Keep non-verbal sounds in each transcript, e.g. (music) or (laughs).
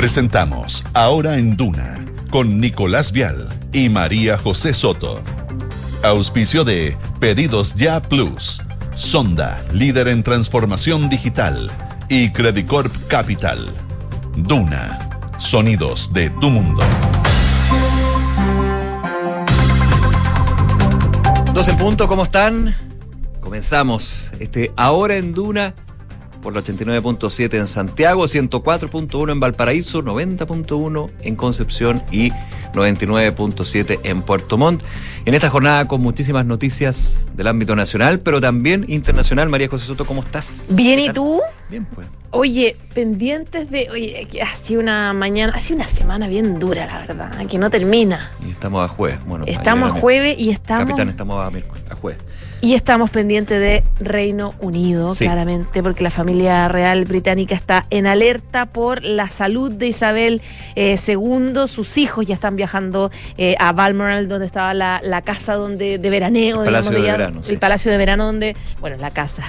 Presentamos Ahora en Duna con Nicolás Vial y María José Soto. Auspicio de Pedidos Ya Plus, Sonda, líder en transformación digital, y Credicorp Capital. Duna, sonidos de tu mundo. 12 en punto, ¿cómo están? Comenzamos este Ahora en Duna por la 89.7 en Santiago, 104.1 en Valparaíso, 90.1 en Concepción y 99.7 en Puerto Montt. En esta jornada con muchísimas noticias del ámbito nacional, pero también internacional. María José Soto, ¿cómo estás? Bien, ¿y tú? Bien, pues. Oye, pendientes de. Oye, que ha sido una mañana, ha sido una semana bien dura, la verdad, que no termina. Y estamos a jueves. Bueno, estamos a jueves y estamos. Capitán, estamos a, miércoles, a jueves. Y estamos pendientes de Reino Unido, claramente, porque la familia real británica está en alerta por la salud de Isabel II. Eh, Sus hijos ya están viajando eh, a Balmoral, donde estaba la, casa donde, de veraneo. El Palacio de Verano. El Palacio de Verano, donde. Bueno, la casa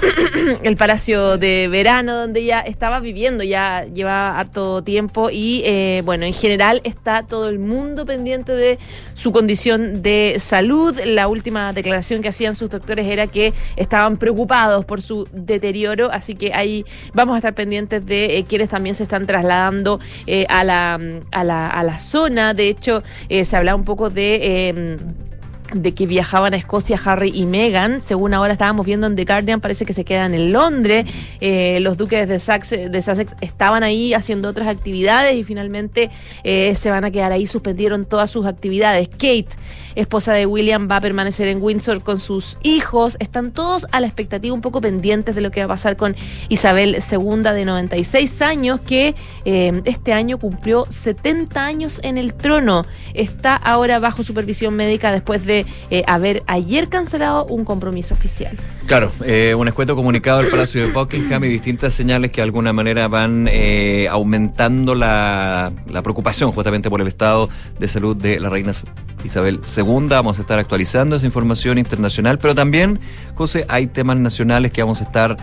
(coughs) el Palacio de Verano, donde ella estaba viviendo, ya lleva harto tiempo y eh, bueno, en general está todo el mundo pendiente de su condición de salud. La última declaración que hacían sus doctores era que estaban preocupados por su deterioro, así que ahí vamos a estar pendientes de eh, quienes también se están trasladando eh, a, la, a, la, a la zona. De hecho, se habla un poco de de que viajaban a Escocia Harry y Meghan. Según ahora estábamos viendo en The Guardian, parece que se quedan en Londres. Eh, los duques de Sussex, de Sussex, estaban ahí haciendo otras actividades y finalmente eh, se van a quedar ahí. Suspendieron todas sus actividades. Kate, esposa de William, va a permanecer en Windsor con sus hijos. Están todos a la expectativa, un poco pendientes de lo que va a pasar con Isabel II, de 96 años, que eh, este año cumplió 70 años en el trono. Está ahora bajo supervisión médica después de eh, haber ayer cancelado un compromiso oficial. Claro, eh, un escueto comunicado del Palacio de Buckingham y distintas señales que de alguna manera van aumentando la, la, preocupación justamente por el estado de salud de la reina Isabel II. Vamos a estar actualizando esa información internacional, pero también, José, hay temas nacionales que vamos a estar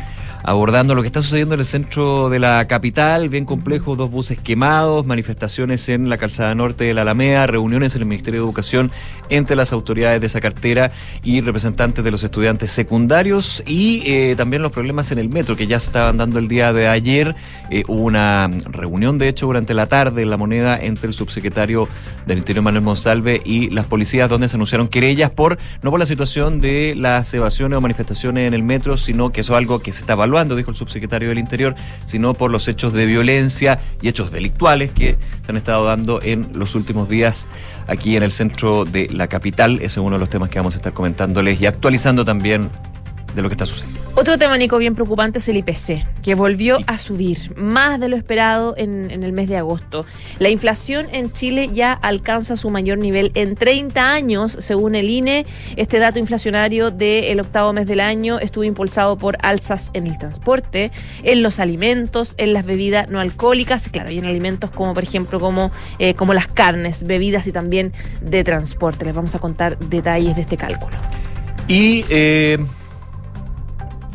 abordando lo que está sucediendo en el centro de la capital, bien complejo, dos buses quemados, manifestaciones en la calzada norte de la Alameda, reuniones en el Ministerio de Educación entre las autoridades de esa cartera y representantes de los estudiantes secundarios y eh, también los problemas en el metro que ya se estaban dando el día de ayer. Eh, hubo una reunión, de hecho, durante la tarde en la moneda entre el subsecretario del Interior Manuel Monsalve y las policías donde se anunciaron querellas por, no por la situación de las evasiones o manifestaciones en el metro, sino que eso es algo que se está evaluando, dijo el subsecretario del Interior, sino por los hechos de violencia y hechos delictuales que se han estado dando en los últimos días aquí en el centro de la capital. Ese es uno de los temas que vamos a estar comentándoles y actualizando también de lo que está sucediendo. Otro tema, Nico, bien preocupante es el IPC, que volvió a subir más de lo esperado en, el mes de agosto. La inflación en Chile ya alcanza su mayor nivel en 30 años, según el INE. Este dato inflacionario del octavo mes del año estuvo impulsado por alzas en el transporte, en los alimentos, en las bebidas no alcohólicas, claro, y en alimentos como, por ejemplo, como, eh, como las carnes, bebidas y también de transporte. Les vamos a contar detalles de este cálculo. Y eh,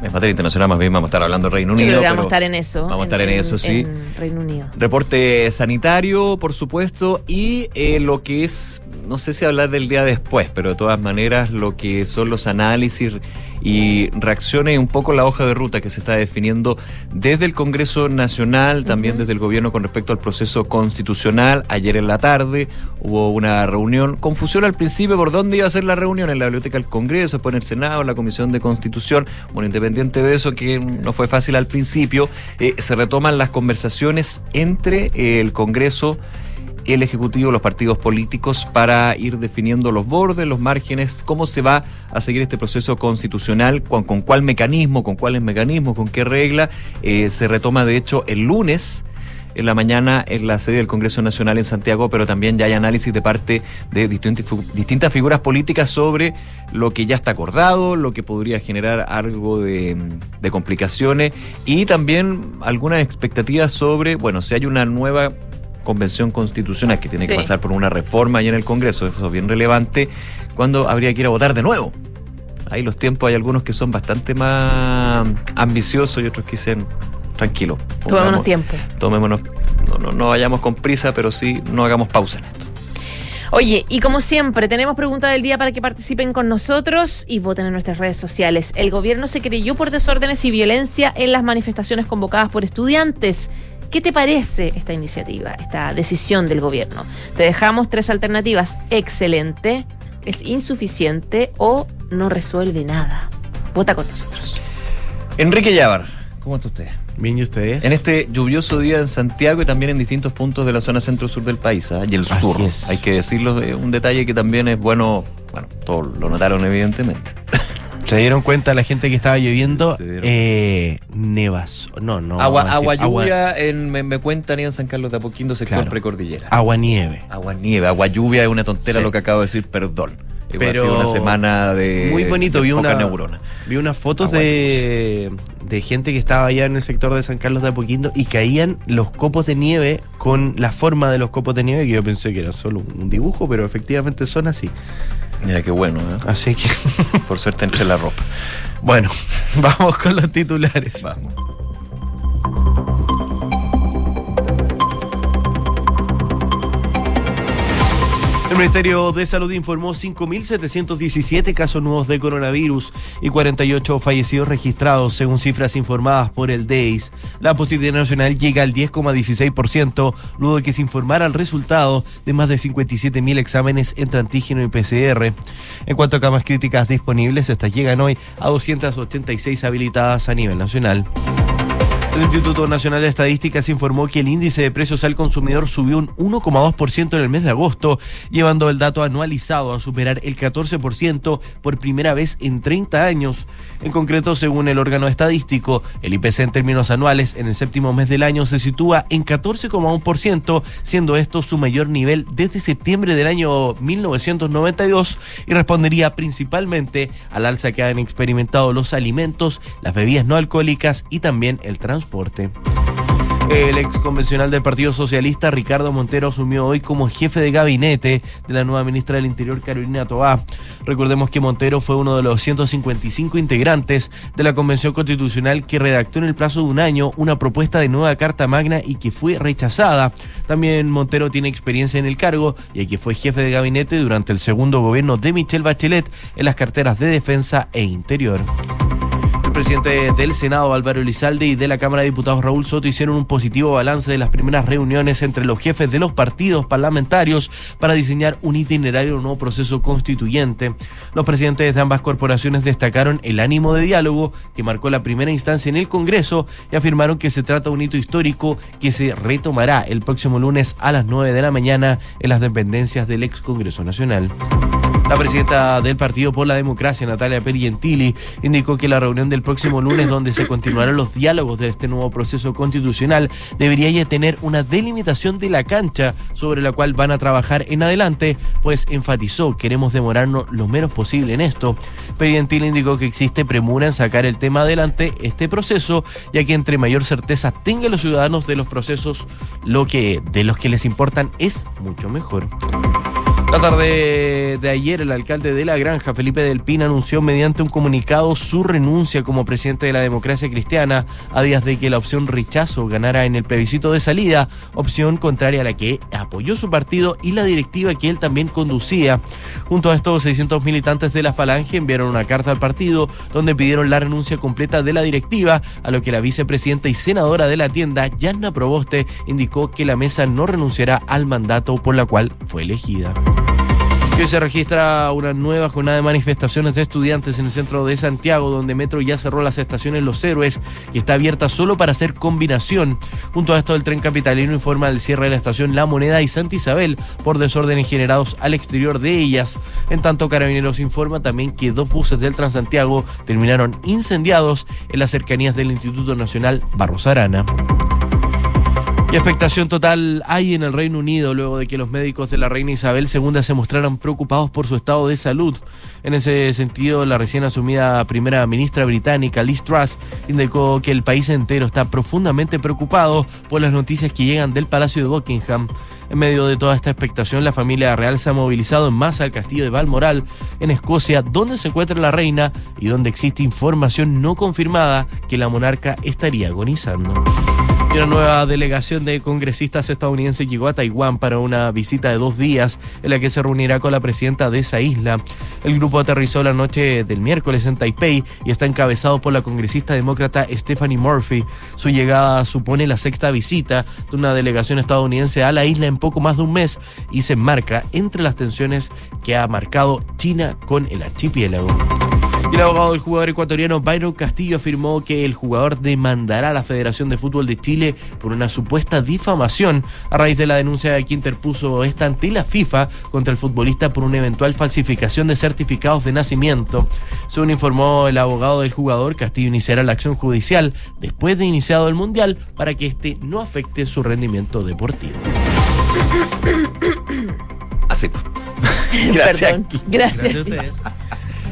en materia internacional más bien vamos a estar hablando del Reino Unido. vamos a estar en eso. Vamos a estar en, eso, sí. Reino Unido. Reporte sanitario, por supuesto, y eh, lo que es, no sé si hablar del día después, pero de todas maneras lo que son los análisis y reaccione un poco la hoja de ruta que se está definiendo desde el Congreso Nacional, también desde el gobierno con respecto al proceso constitucional. Ayer en la tarde hubo una reunión, confusión al principio por dónde iba a ser la reunión, en la Biblioteca del Congreso, después en el Senado, en la Comisión de Constitución. Bueno, independiente de eso, que no fue fácil al principio, eh, se retoman las conversaciones entre eh, el Congreso el Ejecutivo, los partidos políticos para ir definiendo los bordes, los márgenes, cómo se va a seguir este proceso constitucional, con, cuál mecanismo, con cuáles mecanismos, con qué regla. Eh, se retoma, de hecho, el lunes en la mañana en la sede del Congreso Nacional en Santiago, pero también ya hay análisis de parte de distintas figuras políticas sobre lo que ya está acordado, lo que podría generar algo de, de complicaciones y también algunas expectativas sobre, bueno, si hay una nueva convención constitucional que tiene que pasar por una reforma ahí en el Congreso, eso es bien relevante, cuando habría que ir a votar de nuevo. Ahí los tiempos hay algunos que son bastante más ambiciosos y otros que dicen tranquilo. Tomémonos tiempo. Tomémonos, no, no, no vayamos con prisa, pero sí no hagamos pausa en esto. Oye, y como siempre, tenemos pregunta del día para que participen con nosotros y voten en nuestras redes sociales. El gobierno se creyó por desórdenes y violencia en las manifestaciones convocadas por estudiantes. ¿Qué te parece esta iniciativa, esta decisión del gobierno? Te dejamos tres alternativas. Excelente, es insuficiente o no resuelve nada. Vota con nosotros. Enrique Llávar, ¿cómo está usted? Bien, ¿y ustedes? En este lluvioso día en Santiago y también en distintos puntos de la zona centro-sur del país, ¿ah? y el Así sur. es. Hay que decirlo, eh, un detalle que también es bueno, bueno, todos lo notaron evidentemente. ¿Se dieron cuenta la gente que estaba lloviendo? Se dieron. Eh, nevas. No, no. agua, agua lluvia, en, me, me cuentan en San Carlos de Apoquindo, sector Claro. precordillera. Agua nieve. Agua nieve, agua lluvia es una tontera Sí. lo que acabo de decir, perdón. Pero ha sido una semana de, muy bonito, de vi poca una- neurona. Vi unas fotos Agua de, de gente que estaba allá en el sector de San Carlos de Apoquindo y caían los copos de nieve con la forma de los copos de nieve, que yo pensé que era solo un dibujo, pero efectivamente son así. Mira qué bueno, ¿eh? Así que, por suerte entre la ropa. bueno, (laughs) vamos con los titulares. Vamos. El Ministerio de Salud informó 5.717 casos nuevos de coronavirus y 48 fallecidos registrados, según cifras informadas por el DEIS. La positividad nacional llega al 10,16%, luego de que se informara el resultado de más de 57.000 exámenes entre antígeno y PCR. En cuanto a camas críticas disponibles, estas llegan hoy a 286 habilitadas a nivel nacional. El Instituto Nacional de Estadísticas informó que el índice de precios al consumidor subió un 1,2% en el mes de agosto, llevando el dato anualizado a superar el 14% por primera vez en 30 años. En concreto, según el órgano estadístico, el IPC en términos anuales en el séptimo mes del año se sitúa en 14,1%, siendo esto su mayor nivel desde septiembre del año 1992 y respondería principalmente al alza que han experimentado los alimentos, las bebidas no alcohólicas y también el transporte. El ex convencional del Partido Socialista, Ricardo Montero, asumió hoy como jefe de gabinete de la nueva ministra del Interior, Carolina Tobá. Recordemos que Montero fue uno de los 155 integrantes de la Convención Constitucional que redactó en el plazo de un año una propuesta de nueva Carta Magna y que fue rechazada. También Montero tiene experiencia en el cargo, y que fue jefe de gabinete durante el segundo gobierno de Michelle Bachelet en las carteras de Defensa e Interior. Presidente del Senado, Álvaro Elizalde, y de la Cámara de Diputados, Raúl Soto, hicieron un positivo balance de las primeras reuniones entre los jefes de los partidos parlamentarios para diseñar un itinerario de un nuevo proceso constituyente. Los presidentes de ambas corporaciones destacaron el ánimo de diálogo que marcó la primera instancia en el Congreso y afirmaron que se trata de un hito histórico que se retomará el próximo lunes a las 9 de la mañana en las dependencias del ex Congreso Nacional. La presidenta del Partido por la Democracia, Natalia Pergentili, indicó que la reunión del próximo lunes, donde se continuarán los diálogos de este nuevo proceso constitucional, debería ya tener una delimitación de la cancha sobre la cual van a trabajar en adelante, pues enfatizó, queremos demorarnos lo menos posible en esto. Pergentili indicó que existe premura en sacar el tema adelante, este proceso, ya que entre mayor certeza tengan los ciudadanos de los procesos, lo que de los que les importan es mucho mejor. La tarde de ayer, el alcalde de La Granja, Felipe Del Pin, anunció mediante un comunicado su renuncia como presidente de la democracia cristiana a días de que la opción rechazo ganara en el plebiscito de salida, opción contraria a la que apoyó su partido y la directiva que él también conducía. Junto a estos 600 militantes de la Falange enviaron una carta al partido donde pidieron la renuncia completa de la directiva, a lo que la vicepresidenta y senadora de la tienda, Yanna Proboste, indicó que la mesa no renunciará al mandato por la cual fue elegida. Hoy se registra una nueva jornada de manifestaciones de estudiantes en el centro de Santiago, donde Metro ya cerró las estaciones Los Héroes y está abierta solo para hacer combinación. Junto a esto, el tren capitalino informa del cierre de la estación La Moneda y Santa Isabel por desórdenes generados al exterior de ellas. En tanto, Carabineros informa también que dos buses del Transantiago terminaron incendiados en las cercanías del Instituto Nacional Barros Arana. Y expectación total hay en el Reino Unido luego de que los médicos de la reina Isabel II se mostraran preocupados por su estado de salud. En ese sentido, la recién asumida primera ministra británica Liz Truss indicó que el país entero está profundamente preocupado por las noticias que llegan del Palacio de Buckingham. En medio de toda esta expectación, la familia real se ha movilizado en masa al castillo de Balmoral, en Escocia, donde se encuentra la reina y donde existe información no confirmada que la monarca estaría agonizando. Y una nueva delegación de congresistas estadounidenses llegó a Taiwán para una visita de dos días en la que se reunirá con la presidenta de esa isla. El grupo aterrizó la noche del miércoles en Taipei y está encabezado por la congresista demócrata Stephanie Murphy. Su llegada supone la sexta visita de una delegación estadounidense a la isla en poco más de un mes y se enmarca entre las tensiones que ha marcado China con el archipiélago. Y el abogado del jugador ecuatoriano Byron Castillo afirmó que el jugador demandará a la Federación de Fútbol de Chile por una supuesta difamación a raíz de la denuncia que interpuso esta ante la FIFA contra el futbolista por una eventual falsificación de certificados de nacimiento. Según informó el abogado del jugador, Castillo iniciará la acción judicial después de iniciado el Mundial para que este no afecte su rendimiento deportivo. (coughs) Así. (laughs) Gracias. Perdón. Gracias. Gracias a ustedes.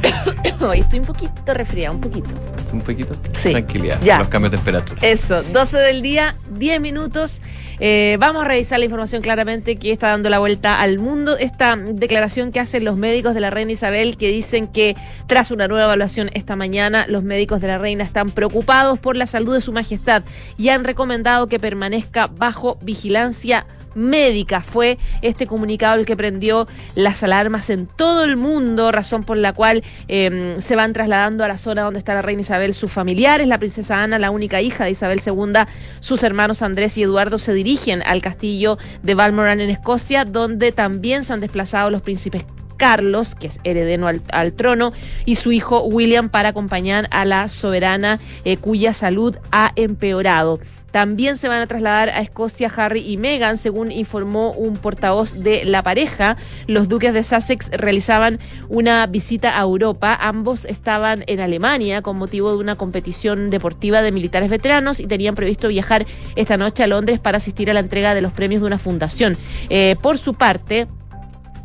(coughs) Hoy estoy un poquito resfriada, un poquito. Un poquito. Sí. Tranquilidad. Ya. Los cambios de temperatura. Eso, 12 del día, 10 minutos. Eh, vamos a revisar la información claramente que está dando la vuelta al mundo. Esta declaración que hacen los médicos de la reina Isabel que dicen que tras una nueva evaluación esta mañana, los médicos de la reina están preocupados por la salud de su majestad y han recomendado que permanezca bajo vigilancia médica. Fue este comunicado el que prendió las alarmas en todo el mundo, razón por la cual eh, se van trasladando a la zona donde está la reina Isabel sus familiares. La princesa Ana, la única hija de Isabel II, sus hermanos Andrés y Eduardo se dirigen al castillo de Balmoral en Escocia, donde también se han desplazado los príncipes Carlos, que es heredero al, al, trono, y su hijo William para acompañar a la soberana eh, cuya salud ha empeorado. También se van a trasladar a Escocia Harry y Meghan, según informó un portavoz de la pareja. Los duques de Sussex realizaban una visita a Europa. Ambos estaban en Alemania con motivo de una competición deportiva de militares veteranos y tenían previsto viajar esta noche a Londres para asistir a la entrega de los premios de una fundación. Eh, por su parte,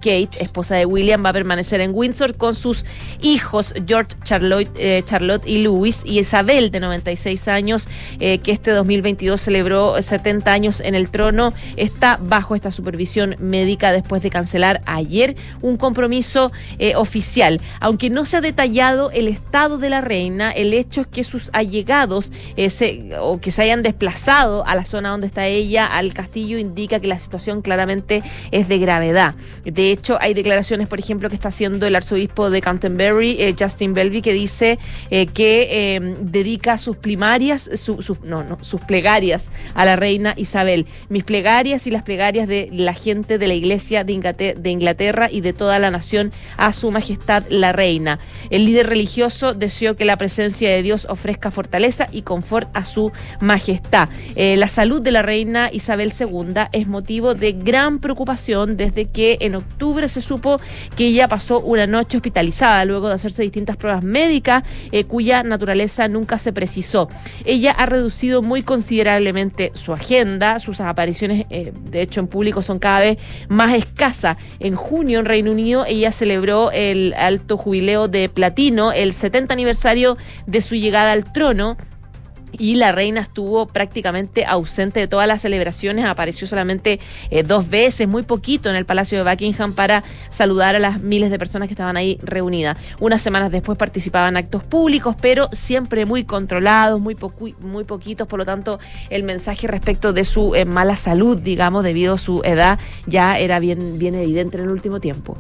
Kate, esposa de William, va a permanecer en Windsor con sus hijos George, Charlotte, eh, Charlotte y Louis y Isabel, de 96 años, eh, que este 2022 celebró 70 años en el trono, está bajo esta supervisión médica después de cancelar ayer un compromiso eh, oficial. Aunque no se ha detallado el estado de la reina, el hecho es que sus allegados o que se hayan desplazado a la zona donde está ella, al castillo, indica que la situación claramente es de gravedad. De hecho, hay declaraciones, por ejemplo, que está haciendo el arzobispo de Canterbury, eh, Justin Belby, que dice eh, que eh, dedica sus primarias, su, no, no, sus plegarias a la reina Isabel. Mis plegarias y las plegarias de la gente de la iglesia de Inglaterra, de Inglaterra y de toda la nación a su majestad la reina. El líder religioso deseó que la presencia de Dios ofrezca fortaleza y confort a su majestad. la salud de la reina Isabel II es motivo de gran preocupación desde que en octubre se supo que ella pasó una noche hospitalizada luego de hacerse distintas pruebas médicas eh, cuya naturaleza nunca se precisó. Ella ha reducido muy considerablemente su agenda, sus apariciones eh, de hecho en público son cada vez más escasas. En junio en Reino Unido ella celebró el alto jubileo de platino, el 70 aniversario de su llegada al trono y la reina estuvo prácticamente ausente de todas las celebraciones, apareció solamente eh, dos veces, muy poquito en el Palacio de Buckingham para saludar a las miles de personas que estaban ahí reunidas. Unas semanas después participaba en actos públicos, pero siempre muy controlados, muy, muy poquitos, por lo tanto el mensaje respecto de su eh, mala salud, digamos, debido a su edad, ya era bien, bien evidente en el último tiempo.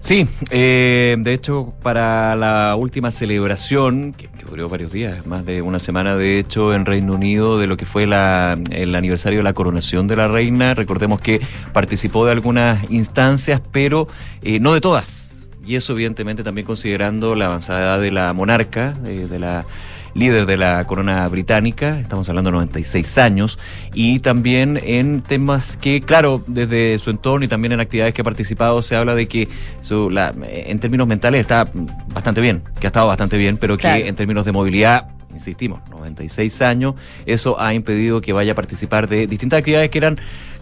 Sí, eh, de hecho, para la última celebración, que, duró varios días, más de una semana de hecho, en Reino Unido, de lo que fue la, el aniversario de la coronación de la reina, recordemos que participó de algunas instancias, pero eh, no de todas. Y eso, evidentemente, también considerando la avanzada edad de la monarca, eh, de la líder de la corona británica, estamos hablando de 96 años, y también en temas que, claro, desde su entorno y también en actividades que ha participado, se habla de que su, la, en términos mentales está bastante bien, que ha estado bastante bien, pero que claro. en términos de movilidad insistimos, 96 años, eso ha impedido que vaya a participar de distintas actividades que eran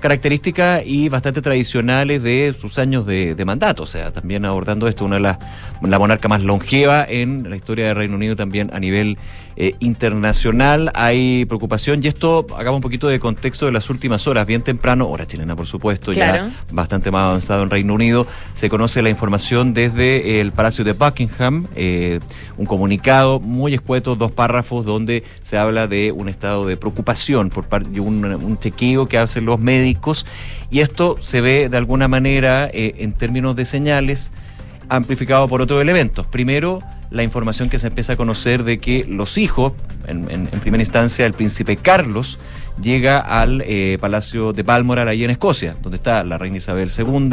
características y bastante tradicionales de sus años de, de mandato, o sea, también abordando esto, una de las, la monarca más longeva en la historia del Reino Unido también a nivel eh, internacional hay preocupación y esto hagamos un poquito de contexto de las últimas horas, bien temprano, hora chilena por supuesto, Claro. ya bastante más avanzado en Reino Unido, se conoce la información desde el Palacio de Buckingham, eh, un comunicado muy escueto, dos párrafos donde se habla de un estado de preocupación por parte de un, un chequeo que hacen los médicos y esto se ve de alguna manera eh, en términos de señales amplificado por otros elementos. Primero, la información que se empieza a conocer de que los hijos, en, primera instancia el príncipe Carlos, llega al eh, Palacio de Balmoral, ahí en Escocia, donde está la reina Isabel II.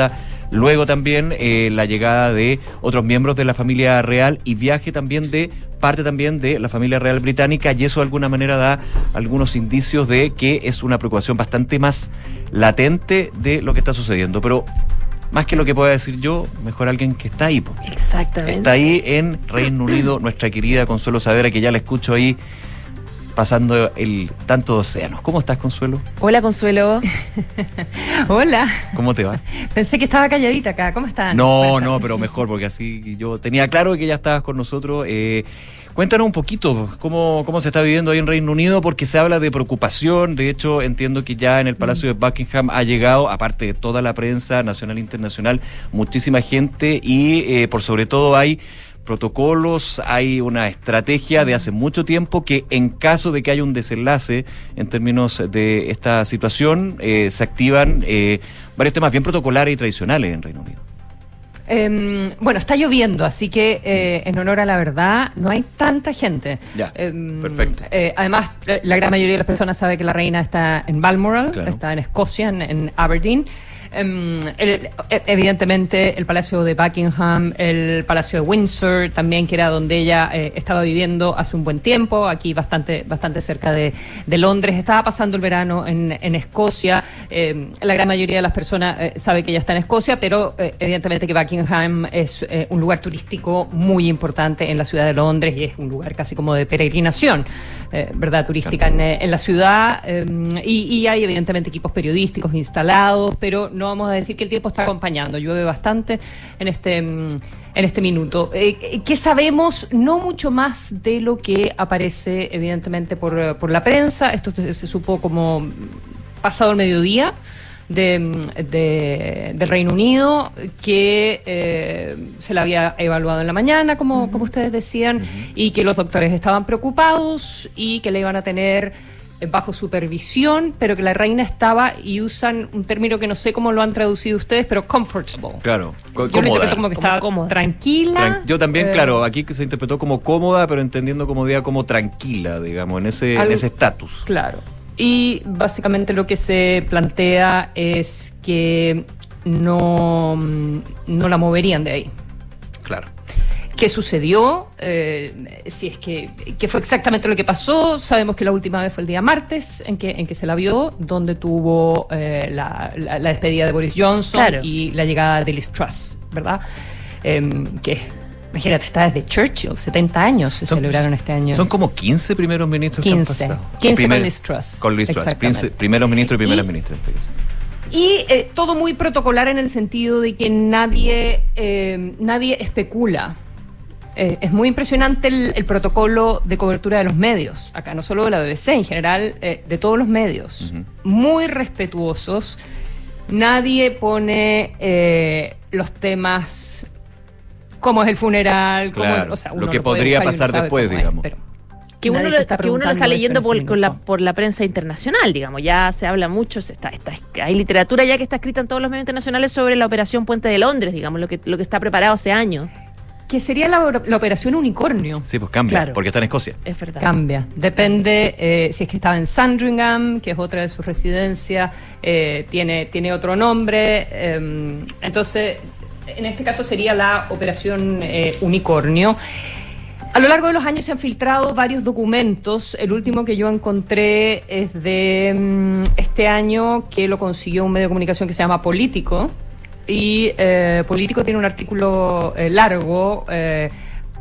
Luego también eh, la llegada de otros miembros de la familia real y viaje también de parte también de la familia real británica y eso de alguna manera da algunos indicios de que es una preocupación bastante más latente de lo que está sucediendo. Pero más que lo que pueda decir yo, mejor alguien que está ahí. po. Exactamente. Está ahí en Reino Unido nuestra querida Consuelo Saavedra, que ya la escucho ahí pasando el tanto de océanos. ¿Cómo estás, Consuelo? Hola, Consuelo. (laughs) Hola, ¿Cómo te va? pensé que estaba calladita acá. ¿Cómo están? No, no, pero mejor, porque así yo tenía claro que ya estabas con nosotros. Eh, cuéntanos un poquito cómo, cómo se está viviendo ahí en Reino Unido, porque se habla de preocupación. De hecho, entiendo que ya en el Palacio de Buckingham ha llegado, aparte de toda la prensa nacional e internacional, muchísima gente y eh, por sobre todo hay protocolos, hay una estrategia de hace mucho tiempo que en caso de que haya un desenlace en términos de esta situación, eh, se activan eh, varios temas bien protocolares y tradicionales en Reino Unido. Em, bueno, está lloviendo, así que eh, en honor a la verdad, no hay tanta gente. Ya, Em, perfecto. además, la- la gran mayoría de las personas sabe que la reina está en Balmoral, Claro. está en Escocia, en, en Aberdeen. Em, el- e- evidentemente, el Palacio de Buckingham, el Palacio de Windsor, también que era donde ella eh, estaba viviendo hace un buen tiempo, aquí bastante, bastante cerca de, de Londres. Estaba pasando el verano en, en Escocia. Em, la gran mayoría de las personas eh, sabe que ella está en Escocia, pero eh, evidentemente que Buckingham es eh, un lugar turístico muy importante en la ciudad de Londres y es un lugar casi como de peregrinación, eh, ¿verdad? Turística en, eh, en la ciudad. eh, y, y hay evidentemente equipos periodísticos instalados, pero no vamos a decir que el tiempo está acompañando. Llueve bastante en este, mm, en este minuto. Eh, ¿Qué sabemos? No mucho más de lo que aparece evidentemente por, eh, por la prensa. Esto se, se supo como pasado el mediodía de, de- del Reino Unido, que eh, se la había evaluado en la mañana, como, como ustedes decían, y que los doctores estaban preocupados y que le iban a tener eh, bajo supervisión, pero que la reina estaba, y usan un término que no sé cómo lo han traducido ustedes, pero comfortable. Claro, Yo cómoda. como que Como estaba cómoda. tranquila. Tran- Yo también, eh, claro, aquí que se interpretó como cómoda, pero entendiendo comodidad como tranquila, digamos, en ese en Algo- ese estatus. Claro. Y básicamente lo que se plantea es que no, mm, no la moverían de ahí. Claro. ¿Qué sucedió? Eh, si es que, qué fue exactamente lo que pasó. Sabemos que la última vez fue el día martes en que, en que se la vio, donde tuvo eh, la, la- la despedida de Boris Johnson Claro. y la llegada de Liz Truss, ¿verdad? Em, que, imagínate, está desde Churchill, 70 años se Son- celebraron este año. Son como 15 primeros ministros que 15. han pasado. 15 O con Liz Truss. Con Liz Truss. Primeros ministros y primeras ministras. Y eh, todo muy protocolar en el sentido de que nadie, eh, nadie especula. Eh, es muy impresionante el, el protocolo de cobertura de los medios, acá no solo de la BBC, en general de todos los medios. Muy respetuosos. Nadie pone los temas como es el funeral, como Claro, o sea, lo que podría pasar después, cómo es, digamos. Que uno, lo, está que uno lo está preguntando eso leyendo en por, con la, minuto. por la prensa internacional, digamos. Ya se habla mucho, se está, está, hay literatura ya que está escrita en todos los medios internacionales sobre la operación Puente de Londres, digamos, lo que, lo que está preparado hace años. Que sería la, la operación unicornio. Sí, pues cambia, Claro. porque está en Escocia. Es verdad. Cambia. Depende eh, si es que estaba en Sandringham, que es otra de sus residencias, eh, tiene, tiene otro nombre. eh, entonces, en este caso sería la operación eh, Unicornio. A lo largo de los años se han filtrado varios documentos. El último que yo encontré es de mm, este año que lo consiguió un medio de comunicación que se llama Político. Y eh, Político tiene un artículo eh, largo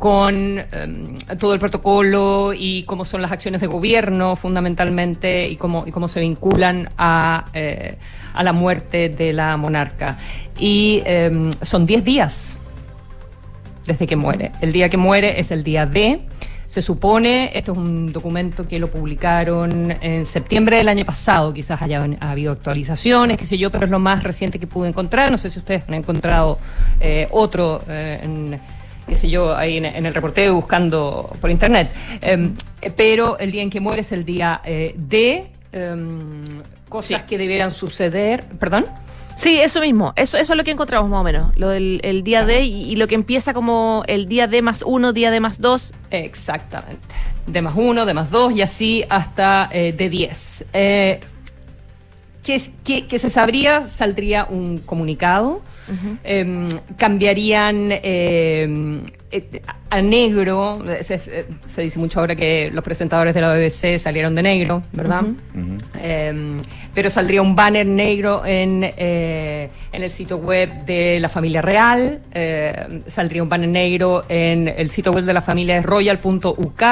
con em, todo el protocolo y cómo son las acciones de gobierno fundamentalmente y cómo, y cómo se vinculan a, eh, a la muerte de la monarca. Y em, son 10 días desde que muere. El día que muere es el día D. Se supone, esto es un documento que lo publicaron en septiembre del año pasado, quizás haya ha habido actualizaciones, qué sé yo, pero es lo más reciente que pude encontrar. No sé si ustedes han encontrado eh, otro eh, en qué sé yo, ahí en, en el reporteo buscando por internet. Em, pero el día en que muere es el día eh, de em, cosas Sí. que debieran suceder. ¿Perdón? Sí, eso mismo. Eso, eso es lo que encontramos más o menos. Lo del el día D y, y lo que empieza como el día D más uno, día D más dos. Exactamente. De más uno, de más dos y así hasta eh, de 10. Eh, que, es- que- que se sabría, saldría un comunicado, em, cambiarían em, eh, a negro, se, dice mucho ahora que los presentadores de la BBC salieron de negro, ¿verdad? Em, pero saldría un banner negro en, eh, en el sitio web de la familia real, eh, saldría un banner negro en el sitio web de la familia es royal.uk,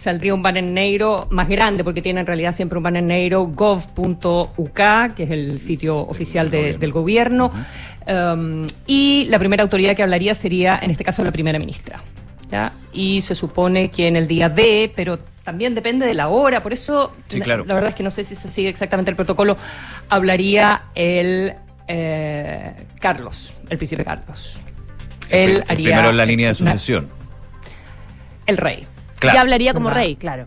saldría un banner negro más grande, porque tiene en realidad siempre un banner negro, gov.uk, que es el sitio oficial de- del gobierno. Um, y la primera autoridad que hablaría sería, en este caso, la primera ministra. ¿ya? Y se supone que en el día D, pero también depende de la hora, por eso Sí, la- claro. la, verdad es que no sé si se sigue exactamente el protocolo, hablaría el eh, Carlos, el príncipe Carlos. Él El haría primero en la línea de sucesión. el rey. Claro. Ya hablaría como rey, claro.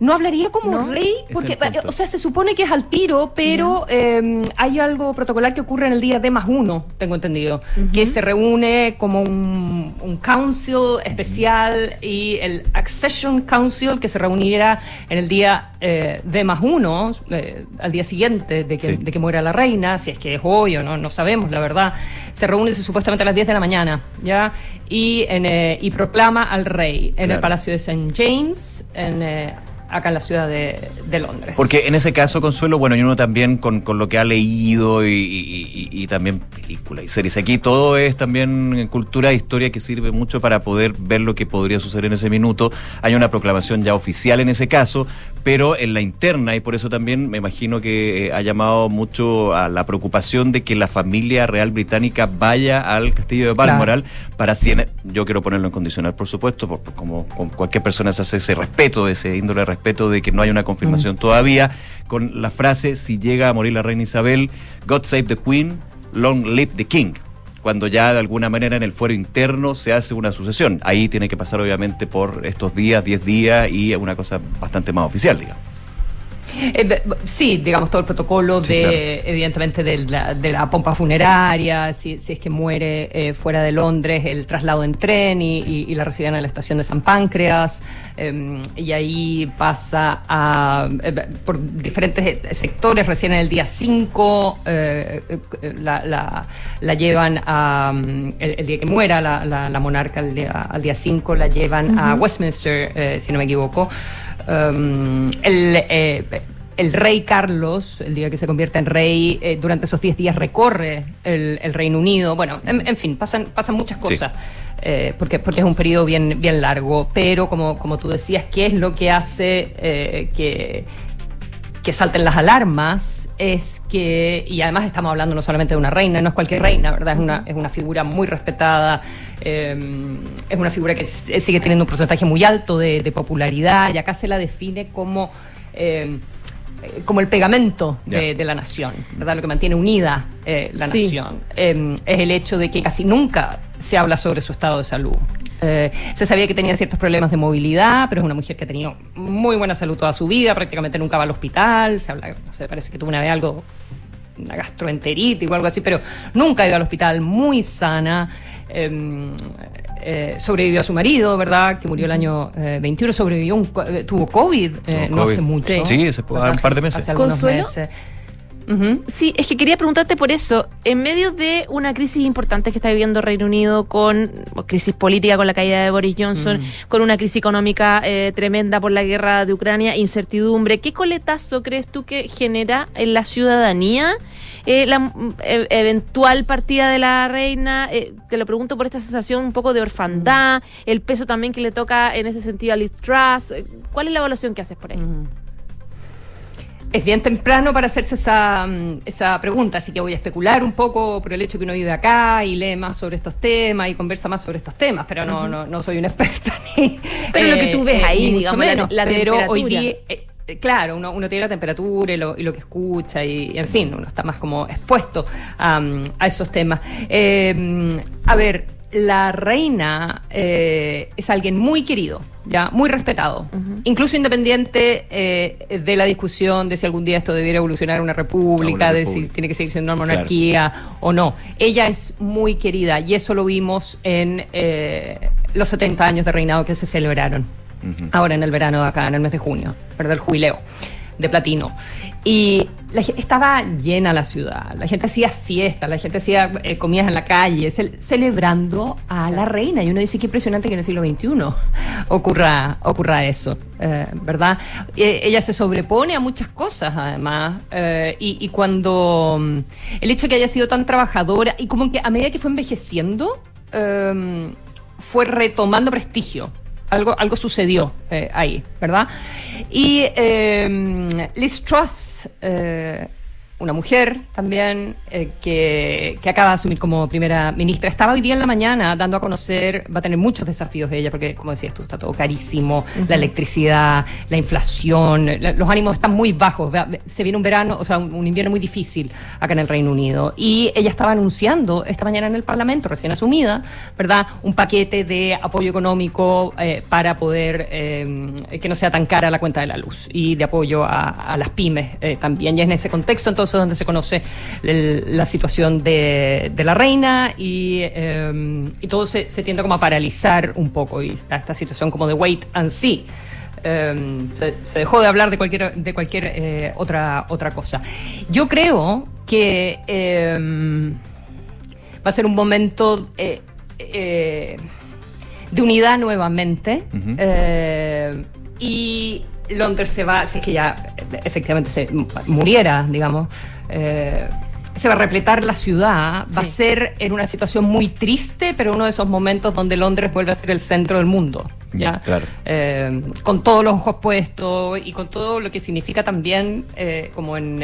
No hablaría como ¿No? rey, porque, punto. o sea, se supone que es al tiro, pero eh, hay algo protocolar que ocurre en el día D más uno, tengo entendido, que se reúne como un, un council especial y el Accession Council que se reunirá en el día eh, D más uno, eh, al día siguiente de que, Sí. de que muera la reina, si es que es hoy o no, no sabemos, la verdad. Se reúne supuestamente a las 10 de la mañana, ¿ya? Y, en, eh, y proclama al rey en el. Palacio de St. James, en, eh, acá en la ciudad de, de Londres. Porque en ese caso, Consuelo, bueno, y uno también con, con lo que ha leído y, y- también películas y series. Aquí todo es también cultura e historia que sirve mucho para poder ver lo que podría suceder en ese minuto. Hay una proclamación ya oficial en ese caso, pero en la interna, y por eso también me imagino que eh, ha llamado mucho a la preocupación de que la familia real británica vaya al castillo de Balmoral para si en- yo quiero ponerlo en condicional, por supuesto, por- por- como, como cualquier persona se hace ese respeto, ese índole de respeto de que no hay una confirmación todavía, con la frase, si llega a morir la reina Isabel, God save the Queen, long live the King. Cuando ya de alguna manera en el fuero interno se hace una sucesión. Ahí tiene que pasar obviamente por estos días, 10 días y una cosa bastante más oficial, digamos. Eh, sí, digamos, todo el protocolo Sí, de, claro. evidentemente, de la, de la pompa funeraria, si, si es que muere eh, fuera de Londres, el traslado en tren y, y- y la reciben en la estación de San Páncreas, eh, y ahí pasa a, eh, por diferentes eh, sectores, recién en el día 5 eh, la, la- la llevan a, mm, el, el día que muera la, la- la monarca, al día, al día 5 la llevan a Westminster, eh, si no me equivoco. Um, el, eh, el rey Carlos, el día que se convierte en rey, eh, durante esos 10 días recorre el, el Reino Unido. Bueno, en, en fin, pasan, pasan muchas Sí. Eh, porque, porque es un periodo bien, bien largo. Pero como, como tú decías, ¿qué es lo que hace eh, que, que salten las alarmas? Es que, y además estamos hablando no solamente de una reina, no es cualquier reina, ¿verdad? Es una, es una figura muy respetada, eh, es una figura que sigue teniendo un porcentaje muy alto de, de popularidad y acá se la define como... como el pegamento de, la nación, ¿verdad? Lo que mantiene unida eh, la Sí. nación. Eh, es el hecho de que casi nunca se habla sobre su estado de salud. Eh, se sabía que tenía ciertos problemas de movilidad, pero es una mujer que ha tenido muy buena salud toda su vida, prácticamente nunca va al hospital, se habla, no sé, parece que tuvo una vez algo, una gastroenteritis o algo así, pero nunca ha ido al hospital, muy sana. eh, eh, sobrevivió a su marido, ¿verdad? Que murió el año eh, 21, sobrevivió, un, co- eh, tuvo COVID, eh, Tuvo no COVID. hace mucho. Sí, ¿verdad? un par de meses. Hace algunos ¿Consuelo? meses. Sí, es que quería preguntarte por eso. En medio de una crisis importante que está viviendo Reino Unido, con crisis política con la caída de Boris Johnson, con una crisis económica eh, tremenda por la guerra de Ucrania, incertidumbre, ¿qué coletazo crees tú que genera en la ciudadanía eh, la mm, e- eventual partida de la reina? Eh, te lo pregunto por esta sensación un poco de orfandad, el peso también que le toca en ese sentido a Liz Truss. ¿Cuál es la evaluación que haces por ahí? Es bien temprano para hacerse esa, mm, esa pregunta, así que voy a especular un poco por el hecho que uno vive acá y lee más sobre estos temas y conversa más sobre estos temas, pero no, no, no soy una (laughs) experta ni. Pero lo que tú ves eh, ahí, digamos, la- menos. la pero hoy temperatura. día. eh, eh, Claro, uno, uno tiene la temperatura y lo, y lo que escucha y, y, en fin, uno está más como expuesto a, a esos temas. Eh, a ver, la reina eh, es alguien muy querido, ya muy respetado, incluso independiente eh, de la discusión de si algún día esto debiera evolucionar a una república, A una de si tiene que seguir siendo una monarquía o no. Ella es muy querida y eso lo vimos en eh, los 70 años de reinado que se celebraron. Ahora en el verano de acá, en el mes de junio, ¿verdad? El jubileo de platino. Y la estaba llena la ciudad, la gente hacía fiestas, la gente hacía eh, comidas en la calle, cel- celebrando a la reina. Y uno dice, qué impresionante que en el siglo XXI ocurra, ocurra eso, eh, ¿verdad? Eh, ella se sobrepone a muchas cosas, además, eh, y, y cuando mm, el hecho de que haya sido tan trabajadora, y como que a medida que fue envejeciendo, eh, fue retomando prestigio. Algo, algo sucedió eh, ahí, ¿verdad? Y eh, Liz Truss, eh, una mujer también eh, que, que acaba de asumir como primera ministra, estaba hoy día en la mañana dando a conocer, va a tener muchos desafíos ella, porque como decías tú, está todo carísimo, la electricidad, la inflación, la- los ánimos están muy bajos, se viene un verano, o sea, un, un invierno muy difícil acá en el Reino Unido. Y ella estaba anunciando esta mañana en el Parlamento, recién asumida, ¿verdad? Un paquete de apoyo económico eh, para poder eh, que no sea tan cara la cuenta de la luz y de apoyo a, a las pymes también. Y en ese contexto entonces donde se conoce el- la situación de, de la reina y, eh, y todo se, se tiende como a paralizar un poco y está esta situación como de wait and see. Eh, se, se dejó de hablar de cualquier, de cualquier eh, otra, otra cosa. Yo creo que eh, va a ser un momento eh, eh, de unidad nuevamente. Y Londres se va, si es que ya efectivamente se muriera, digamos. eh, se va a repletar la ciudad, va a ser en una situación muy triste, pero uno de esos momentos donde Londres vuelve a ser el centro del mundo. ¿ya? Claro. Eh, con todos los ojos puestos y con todo lo que significa también eh, como en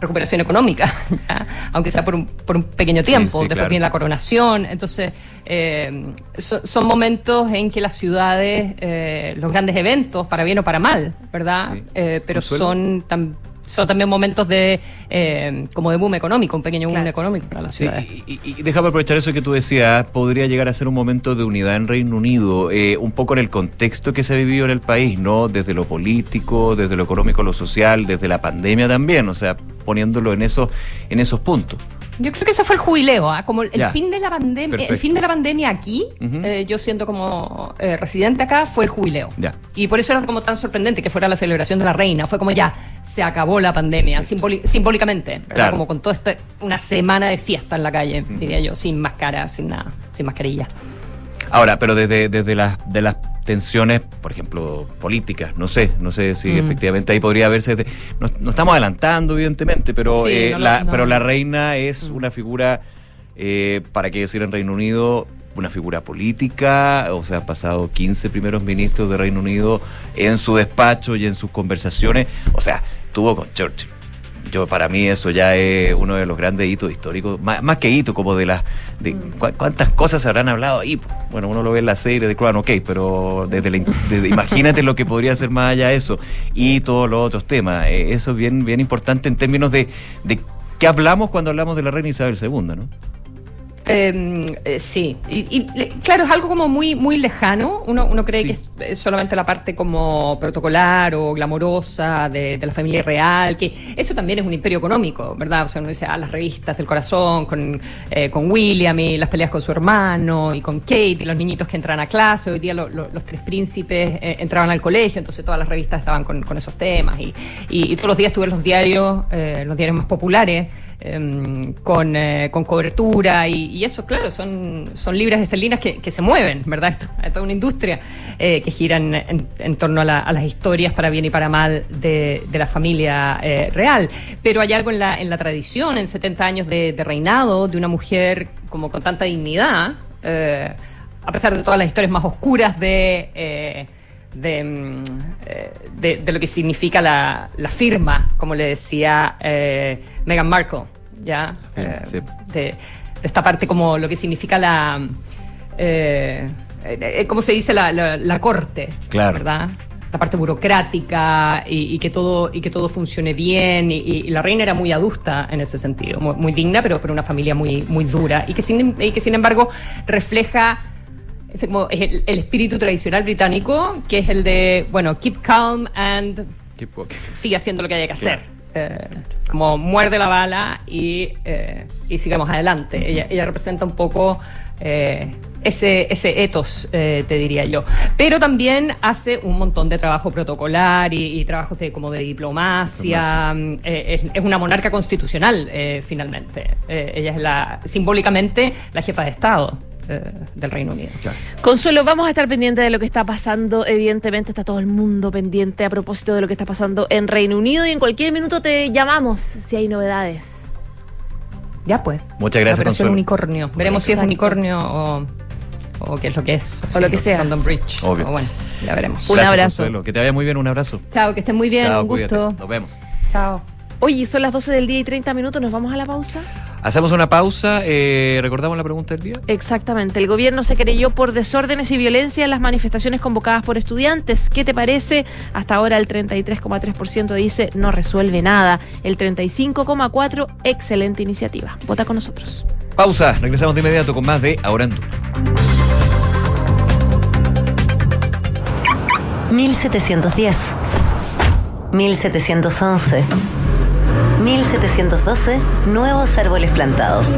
recuperación económica, (laughs) ¿ya? aunque sea por un, por un pequeño tiempo. sí, Después claro. viene la coronación. Entonces, eh, so- son momentos en que las ciudades, eh, los grandes eventos, para bien o para mal, ¿verdad? Sí. Eh, pero son, tam- son también momentos de eh, como de boom económico, un pequeño boom Claro. económico para las Sí, ciudades. y, y- y déjame aprovechar eso que tú decías, podría llegar a ser un momento de unidad en Reino Unido, eh, un poco en el contexto que se ha vivido en el país, ¿no? Desde lo político, desde lo económico, lo social, desde la pandemia también, o sea, poniéndolo en esos, en esos puntos. Yo creo que eso fue el jubileo, ¿ah? como el, Ya. fin de la pandemia, el fin de la pandemia aquí, eh, yo siento como eh, residente acá, fue el jubileo. Ya. Y por eso era como tan sorprendente que fuera la celebración de la reina. Fue como ya, se acabó la pandemia, simbólicamente. Como con toda esta, una semana de fiesta en la calle, diría yo, sin máscara, sin nada, sin mascarilla. Ahora, pero desde, desde las, de las tensiones, por ejemplo, políticas, no sé, no sé si Mm. efectivamente ahí podría verse, de- no, no estamos adelantando evidentemente, pero, Sí, eh, no la, no. pero la reina es una figura, eh, para qué decir en Reino Unido, una figura política, o sea, han pasado 15 primeros ministros de Reino Unido en su despacho y en sus conversaciones, o sea, tuvo con Churchill. Yo para mí eso ya es uno de los grandes hitos históricos, más, más que hito, como de las de cu- cuántas cosas se habrán hablado ahí. Bueno, uno lo ve en la serie de Crown, ok, pero desde, la desde- imagínate lo que podría ser más allá de eso y todos los otros temas. Eh, eso es bien, bien importante en términos de, de qué hablamos cuando hablamos de la reina Isabel II, ¿no? Eh, eh, sí, y, y, claro, es algo como muy, muy lejano. Uno, uno cree Sí. que es, es solamente la parte como protocolar o glamorosa de, de la familia real, que eso también es un imperio económico, ¿verdad? O sea, uno dice, ah, las revistas del corazón con, eh, con William y las peleas con su hermano y con Kate y los niñitos que entran a clase. Hoy día lo- lo- los tres príncipes eh, entraban al colegio, entonces todas las revistas estaban con, con esos temas. Y, y- y todos los días tuve los diarios, eh, los diarios más populares em, con, eh, con cobertura y, eso, claro, son, son libras esterlinas que, que se mueven, ¿verdad? Hay toda una industria eh, que giran en, torno a, la- las historias para bien y para mal de, de la familia eh, real. Pero hay algo en la, en la tradición, en 70 años de, de reinado, de una mujer como con tanta dignidad, a pesar de todas las historias más oscuras de... de, mm, eh, de, de lo que significa la, la firma, como le decía eh, Meghan Markle, ¿ya? firma, Eh, sí. de, de esta parte como lo que significa la... eh, ¿Cómo se dice? La, la- la corte, Claro. ¿verdad? La parte burocrática y, y que todo y que todo funcione bien y, y la reina era muy adusta en ese sentido, muy, muy digna, pero pero una familia muy muy dura y que sin y que sin embargo refleja ese como el, el espíritu tradicional británico, que es el de, bueno, keep calm and Keep walking. sigue haciendo lo que haya que hacer. Eh, como muerde la bala y, eh, y sigamos adelante. Ella, ella representa un poco eh, ese, ese ethos, eh, te diría yo. Pero también hace un montón de trabajo protocolar y, y trabajos de, como de diplomacia. mm, eh, es, es una monarca constitucional, eh, finalmente. Ella es la simbólicamente la jefa de Estado eh, del Reino Unido. Consuelo, vamos a estar pendientes de lo que está pasando. Evidentemente está todo el mundo pendiente a propósito de lo que está pasando en Reino Unido y en cualquier minuto te llamamos si hay novedades. Ya pues. Muchas gracias, operación Consuelo. unicornio. Veremos si es unicornio o, o qué es lo que es. O lo que sea. London Bridge. Obvio. O bueno, ya veremos. Un Gracias, abrazo. Consuelo. Que te vaya muy bien, un abrazo. Chao, que estén muy bien. Chao, un gusto. cuídate. Nos vemos. Chao. Oye, son las 12 del día y 30 minutos, ¿nos vamos a la pausa? Hacemos una pausa. eh, ¿Recordamos la pregunta del día? Exactamente. El gobierno se creyó por desórdenes y violencia en las manifestaciones convocadas por estudiantes. ¿Qué te parece? Hasta ahora el 33,3% dice no resuelve nada. El 35,4% excelente iniciativa. Vota con nosotros. Pausa. Regresamos de inmediato con más de Ahora en Duna. 1710, 1711, 1712, nuevos árboles plantados.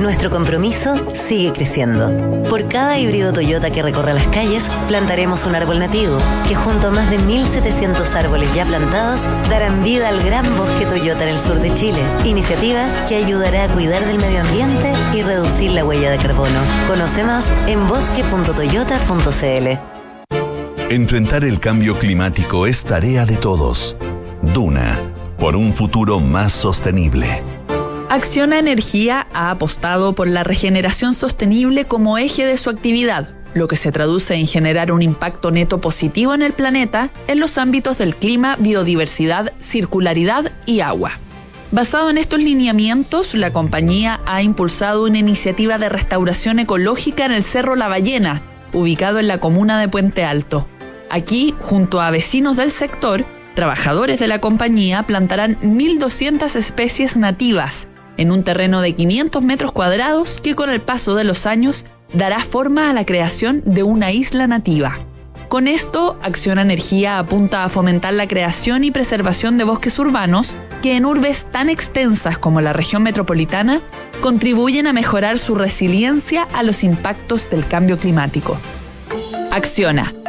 Nuestro compromiso sigue creciendo. Por cada híbrido Toyota que recorra las calles, plantaremos un árbol nativo, que junto a más de 1.700 árboles ya plantados, darán vida al gran bosque Toyota en el sur de Chile. Iniciativa que ayudará a cuidar del medio ambiente y reducir la huella de carbono. Conoce más en bosque.toyota.cl. Enfrentar el cambio climático es tarea de todos. Duna, por un futuro más sostenible. Acciona Energía ha apostado por la regeneración sostenible como eje de su actividad, lo que se traduce en generar un impacto neto positivo en el planeta en los ámbitos del clima, biodiversidad, circularidad y agua. Basado en estos lineamientos, la compañía ha impulsado una iniciativa de restauración ecológica en el Cerro La Ballena, ubicado en la comuna de Puente Alto. Aquí, junto a vecinos del sector, trabajadores de la compañía plantarán 1.200 especies nativas en un terreno de 500 metros cuadrados que con el paso de los años dará forma a la creación de una isla nativa. Con esto, Acción Energía apunta a fomentar la creación y preservación de bosques urbanos que en urbes tan extensas como la región metropolitana contribuyen a mejorar su resiliencia a los impactos del cambio climático. Acciona,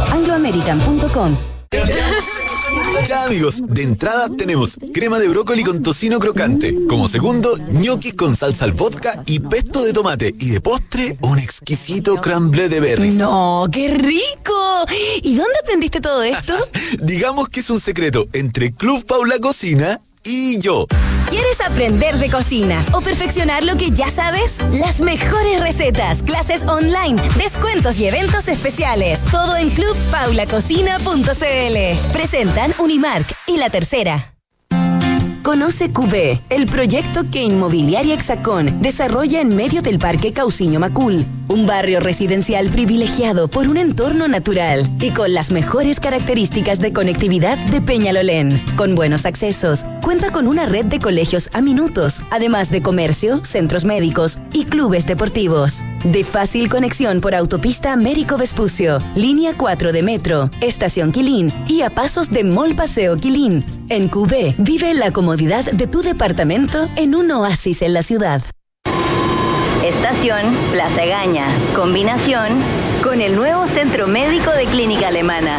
chile.angloamerican.com. Ya amigos, de entrada tenemos crema de brócoli con tocino crocante. Como segundo, ñoquis con salsa al vodka y pesto de tomate. Y de postre, un exquisito crumble de berries. No, qué rico. ¿Y dónde aprendiste todo esto? (laughs) Digamos que es un secreto entre Club Paula Cocina y yo. ¿Quieres aprender de cocina o perfeccionar lo que ya sabes? Las mejores recetas, clases online, descuentos y eventos especiales. Todo en clubpaulacocina.cl. Presentan Unimark y La Tercera. Conoce QB, el proyecto que Inmobiliaria Hexacón desarrolla en medio del Parque Cauciño Macul, un barrio residencial privilegiado por un entorno natural y con las mejores características de conectividad de Peñalolén. Con buenos accesos, cuenta con una red de colegios a minutos, además de comercio, centros médicos y clubes deportivos. De fácil conexión por autopista Américo Vespucio, línea 4 de metro, estación Quilín y a pasos de Mall Paseo Quilín. En QB, vive la comodidad de tu departamento en un oasis en la ciudad. Estás Combinación Plaza Gaña. Combinación con el nuevo Centro Médico de Clínica Alemana.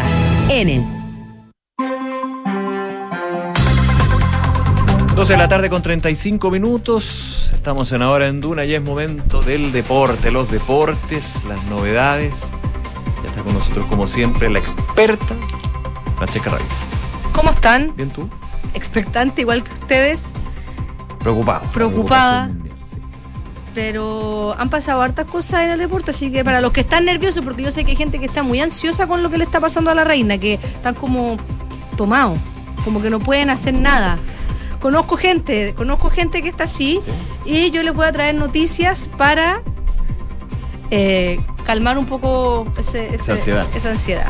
Enel. 12 de la tarde con 35 minutos. Estamos en Ahora en Duna y es momento del deporte, los deportes, las novedades. Ya está con nosotros, como siempre, la experta Francesca Ravizza. ¿Cómo están? ¿Bien tú? Expectante, igual que ustedes, Preocupado. Preocupada. Sí. Pero han pasado hartas cosas en el deporte, así que para los que están nerviosos, porque yo sé que hay gente que está muy ansiosa con lo que le está pasando a la reina, que están como tomados, como que no pueden hacer nada. Conozco gente, conozco gente que está así y yo les voy a traer noticias para eh, calmar un poco ese- ese- Esa ansiedad. esa ansiedad.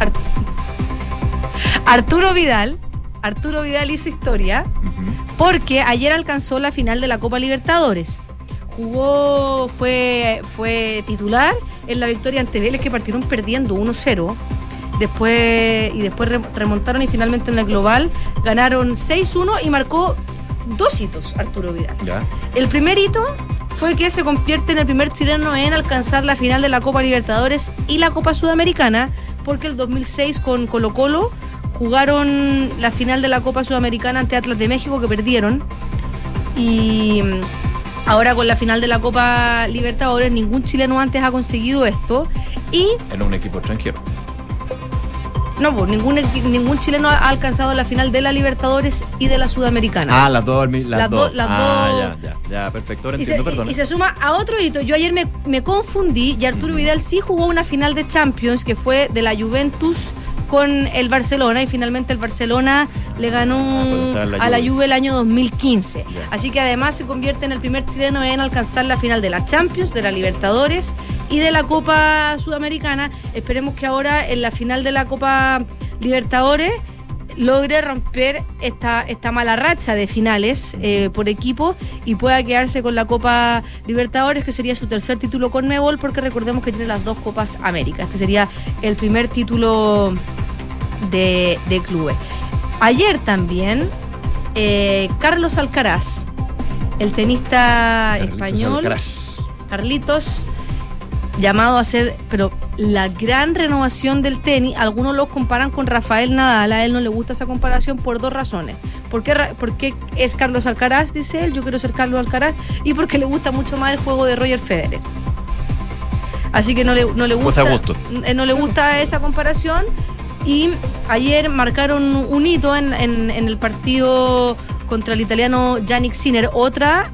Ar- Arturo Vidal, Arturo Vidal hizo historia porque ayer alcanzó la final de la Copa Libertadores. Jugó, fue, fue titular en la victoria ante Vélez que partieron perdiendo 1-0. Después, y después re- remontaron y finalmente en la global ganaron 6-1 y marcó dos hitos Arturo Vidal. Ya. El primer hito fue que se convierte en el primer chileno en alcanzar la final de la Copa Libertadores y la Copa Sudamericana, porque el 2006 con Colo Colo jugaron la final de la Copa Sudamericana ante Atlas de México que perdieron. Y ahora con la final de la Copa Libertadores ningún chileno antes ha conseguido esto. Y En un equipo extranjero. no, pues ningún, ningún chileno ha alcanzado la final de la Libertadores y de la Sudamericana. Ah, las dos. Las, Las dos. las ah, dos. ya, ya, ya, perfecto. Ahora Y se, entiendo, perdón. y se suma a otro hito. Yo ayer me, me confundí y Arturo Vidal sí jugó una final de Champions que fue de la Juventus con el Barcelona y finalmente el Barcelona le ganó la a la Juve. El año 2015. Ya. Así que además se convierte en el primer chileno en alcanzar la final de la Champions, de la Libertadores y de la Copa Sudamericana. Esperemos que ahora en la final de la Copa Libertadores logre romper esta, esta mala racha de finales eh, por equipo y pueda quedarse con la Copa Libertadores, que sería su tercer título con Nebol, porque recordemos que tiene las dos Copas América. Este sería el primer título de, de clubes. Ayer también, eh, Carlos Alcaraz, el tenista Carlitos español, Alcaraz. Carlitos, llamado a ser, pero la gran renovación del tenis, algunos lo comparan con Rafael Nadal, a él no le gusta esa comparación por dos razones. ¿Por qué, Ra- por qué es Carlos Alcaraz? Dice él, yo quiero ser Carlos Alcaraz, y porque le gusta mucho más el juego de Roger Federer. Así que no le, no le Pues a gusta, gusto. eh, no le gusta esa comparación. Y ayer marcaron un hito en, en- el partido contra el italiano Yannick Sinner, otra,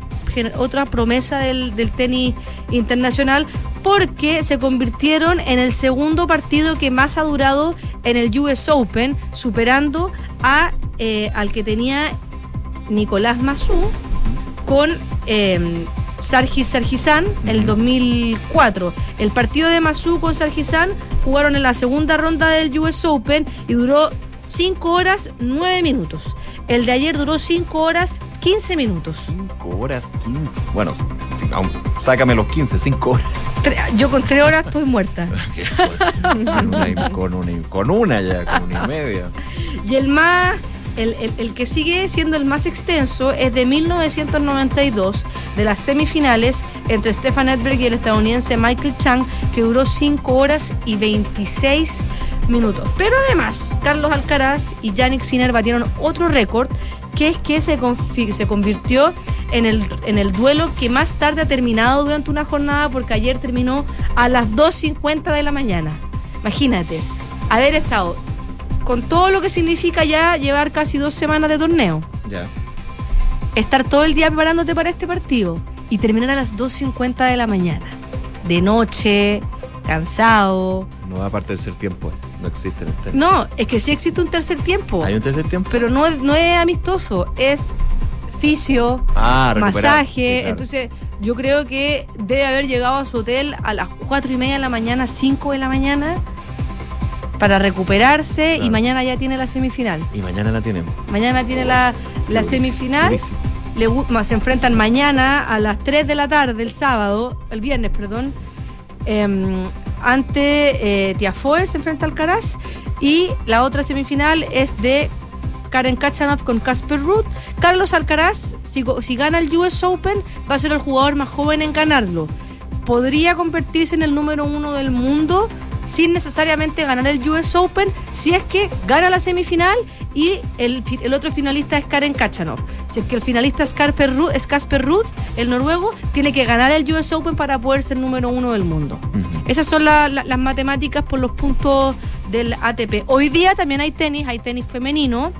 otra promesa del, tenis internacional, porque se convirtieron en el segundo partido que más ha durado en el US Open, superando a, eh, al que tenía Nicolás Massú con eh, Sargis Sargisán en el 2004. El partido de Massú con Sargisán jugaron en la segunda ronda del US Open y duró 5 horas 9 minutos. El de ayer duró 5 horas 15 minutos. 5 horas 15. Bueno, sácame los 15, 5 horas. Yo con 3 horas estoy muerta. (laughs) con, una, con, una, con una ya, con una y media. Y el más, el, que sigue siendo el más extenso es de 1992, de las semifinales entre Stefan Edberg y el estadounidense Michael Chang, que duró 5 horas y 26 minutos. Pero además, Carlos Alcaraz y Yannick Sinner batieron otro récord, que es que se, se convirtió en el, en el duelo que más tarde ha terminado durante una jornada, porque ayer terminó a las 2.50 de la mañana. Imagínate, haber estado con todo lo que significa ya llevar casi dos semanas de torneo, Ya. estar todo el día preparándote para este partido y terminar a las 2.50 de la mañana, de noche, cansado. No va a parte del tercer tiempo. No existe en el tenis. No, es que sí existe un tercer tiempo, ¿Hay un tercer tiempo? pero no, es- no es amistoso, es fisio, Ah, masaje. Claro. Entonces, yo creo que debe haber llegado a su hotel a las cuatro y media de la mañana, 5 de la mañana, para recuperarse y mañana ya tiene la semifinal. Y mañana la tenemos. Mañana tiene la, la semifinal. Le se enfrentan mañana a las 3 de la tarde, el sábado, el viernes, perdón. em, ante eh, Tiafoe se enfrenta al Alcaraz. Y la otra semifinal es de Karen Kachanov con Casper Ruud. Carlos Alcaraz, si, si gana el US Open, va a ser el jugador más joven en ganarlo. Podría convertirse en el número uno del mundo sin necesariamente ganar el US Open si es que gana la semifinal y el, otro finalista es Karen Kachanov. Si es que el finalista es Casper Ruud, es Casper Ruud, el noruego, tiene que ganar el US Open para poder ser número uno del mundo. Esas son la- la- las matemáticas por los puntos del ATP. Hoy día también hay tenis, hay tenis femenino.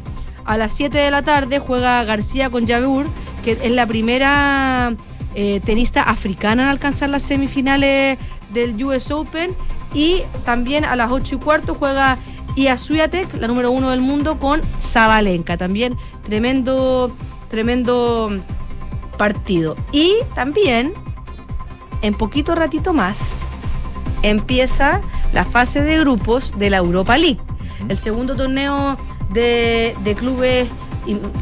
A las 7 de la tarde juega García con Jabeur, que es la primera eh, tenista africana en alcanzar las semifinales del US Open. Y también a las 8 y cuarto juega Ia Swiatek, la número uno del mundo, con Zabalenka. También tremendo, tremendo partido. Y también, en poquito ratito más, empieza la fase de grupos de la Europa League. El segundo torneo de, de clubes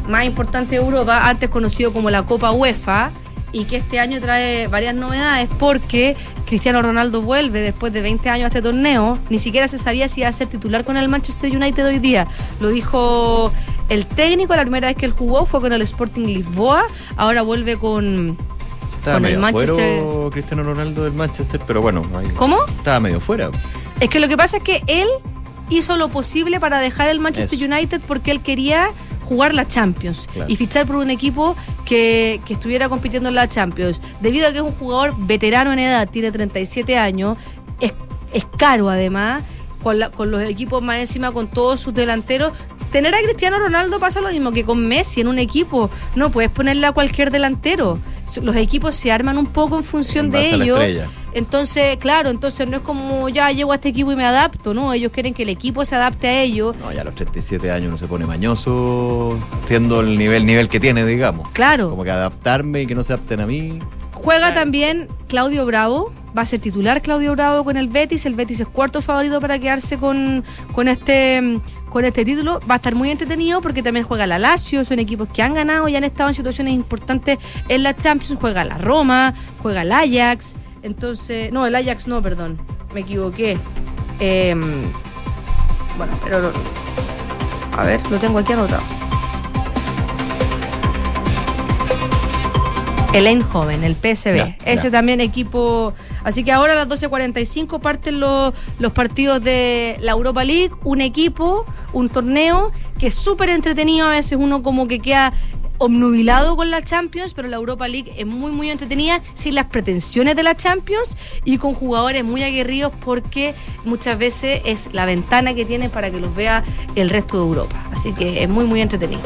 más importante de Europa, antes conocido como la Copa UEFA, y que este año trae varias novedades porque Cristiano Ronaldo vuelve después de 20 años a este torneo. Ni siquiera se sabía si iba a ser titular con el Manchester United hoy día. Lo dijo el técnico, la primera vez que él jugó fue con el Sporting Lisboa, ahora vuelve con... Estaba Con el medio Manchester- fuera Cristiano Ronaldo del Manchester, pero bueno. ahí- ¿Cómo? Estaba medio fuera. Es que lo que pasa es que él hizo lo posible para dejar el Manchester Eso. United porque él quería jugar la Champions Claro. y fichar por un equipo que, que estuviera compitiendo en la Champions. Debido a que es un jugador veterano en edad, tiene 37 años, es, es caro además, con, la- con los equipos más encima, con todos sus delanteros. Tener a Cristiano Ronaldo pasa lo mismo que con Messi en un equipo. No puedes ponerle a cualquier delantero. Los equipos se arman un poco en función En de base Entonces, claro, entonces no es como ya llego a este equipo y me adapto, ¿no? Ellos quieren que el equipo se adapte a ellos. No, ya a los 37 años uno se pone mañoso, siendo el nivel, nivel que tiene, digamos. Claro. Como que adaptarme y que no se adapten a mí. Juega también Claudio Bravo, va a ser titular Claudio Bravo con el Betis, el Betis es cuarto favorito para quedarse con, con este con este título, va a estar muy entretenido porque también juega la Lazio, son equipos que han ganado y han estado en situaciones importantes en la Champions, juega la Roma, juega el Ajax, entonces, no, el Ajax no, perdón, me equivoqué. Em, bueno, pero lo- a ver, lo tengo aquí anotado. El Eindhoven, el PSV. Ya, Ese también equipo. Así que ahora a las 12.45 parten los, los partidos de la Europa League. Un equipo, un torneo que es súper entretenido. A veces uno como que queda obnubilado con la Champions, pero la Europa League es muy, muy entretenida, sin las pretensiones de la Champions y con jugadores muy aguerridos porque muchas veces es la ventana que tienen para que los vea el resto de Europa. Así que es muy, muy entretenido.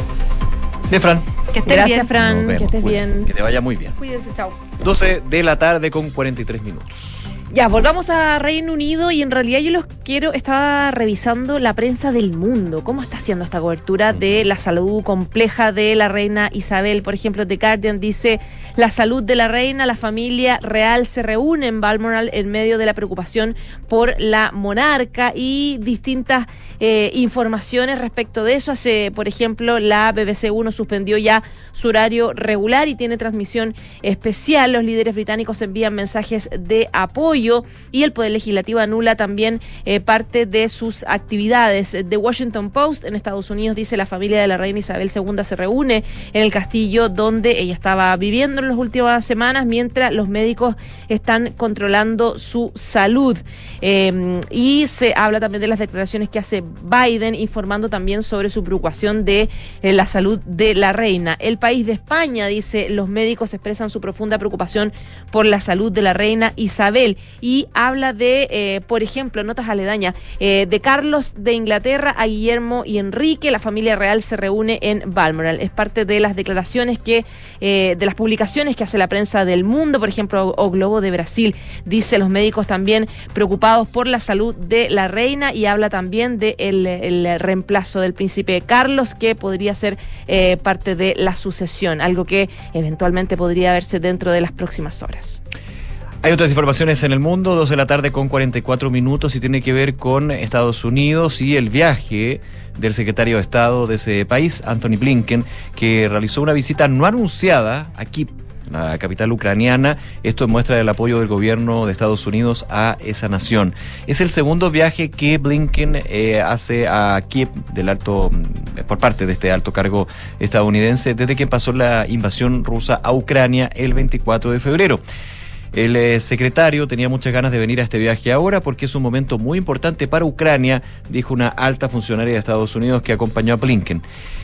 Bien, Fran. Que estés Gracias, bien. Fran. Que estés Cuídate. bien. Que te vaya muy bien. Cuídense, chao. 12 de la tarde con 43 minutos. Ya, volvamos a Reino Unido y en realidad yo los quiero, estaba revisando la prensa del mundo, cómo está haciendo esta cobertura de la salud compleja de la reina Isabel. Por ejemplo, The Guardian dice, la salud de la reina, la familia real se reúne en Balmoral en medio de la preocupación por la monarca y distintas eh, informaciones respecto de eso. Hace, por ejemplo, la BBC 1 suspendió ya su horario regular y tiene transmisión especial. Los líderes británicos envían mensajes de apoyo y el Poder Legislativo anula también eh, parte de sus actividades. The Washington Post en Estados Unidos dice la familia de la reina Isabel II se reúne en el castillo donde ella estaba viviendo en las últimas semanas mientras los médicos están controlando su salud. Eh, y se habla también de las declaraciones que hace Biden informando también sobre su preocupación de eh, la salud de la reina. El país de España dice los médicos expresan su profunda preocupación por la salud de la reina Isabel y habla de, eh, por ejemplo, notas al aledaña. Eh, de Carlos de Inglaterra a Guillermo y Enrique, la familia real se reúne en Balmoral. Es parte de las declaraciones que, eh, de las publicaciones que hace la prensa del mundo, por ejemplo, o Globo de Brasil. Dice los médicos también preocupados por la salud de la reina y habla también del de el reemplazo del príncipe Carlos, que podría ser eh, parte de la sucesión, algo que eventualmente podría verse dentro de las próximas horas. Hay otras informaciones en el mundo, 2 de la tarde con 44 minutos y tiene que ver con Estados Unidos y el viaje del secretario de Estado de ese país, Anthony Blinken, que realizó una visita no anunciada aquí la capital ucraniana. Esto muestra el apoyo del gobierno de Estados Unidos a esa nación. Es el segundo viaje que Blinken eh, hace a Kiev del alto mm, por parte de este alto cargo estadounidense desde que pasó la invasión rusa a Ucrania el 24 de febrero. El eh, secretario tenía muchas ganas de venir a este viaje ahora porque es un momento muy importante para Ucrania, dijo una alta funcionaria de Estados Unidos que acompañó a Blinken.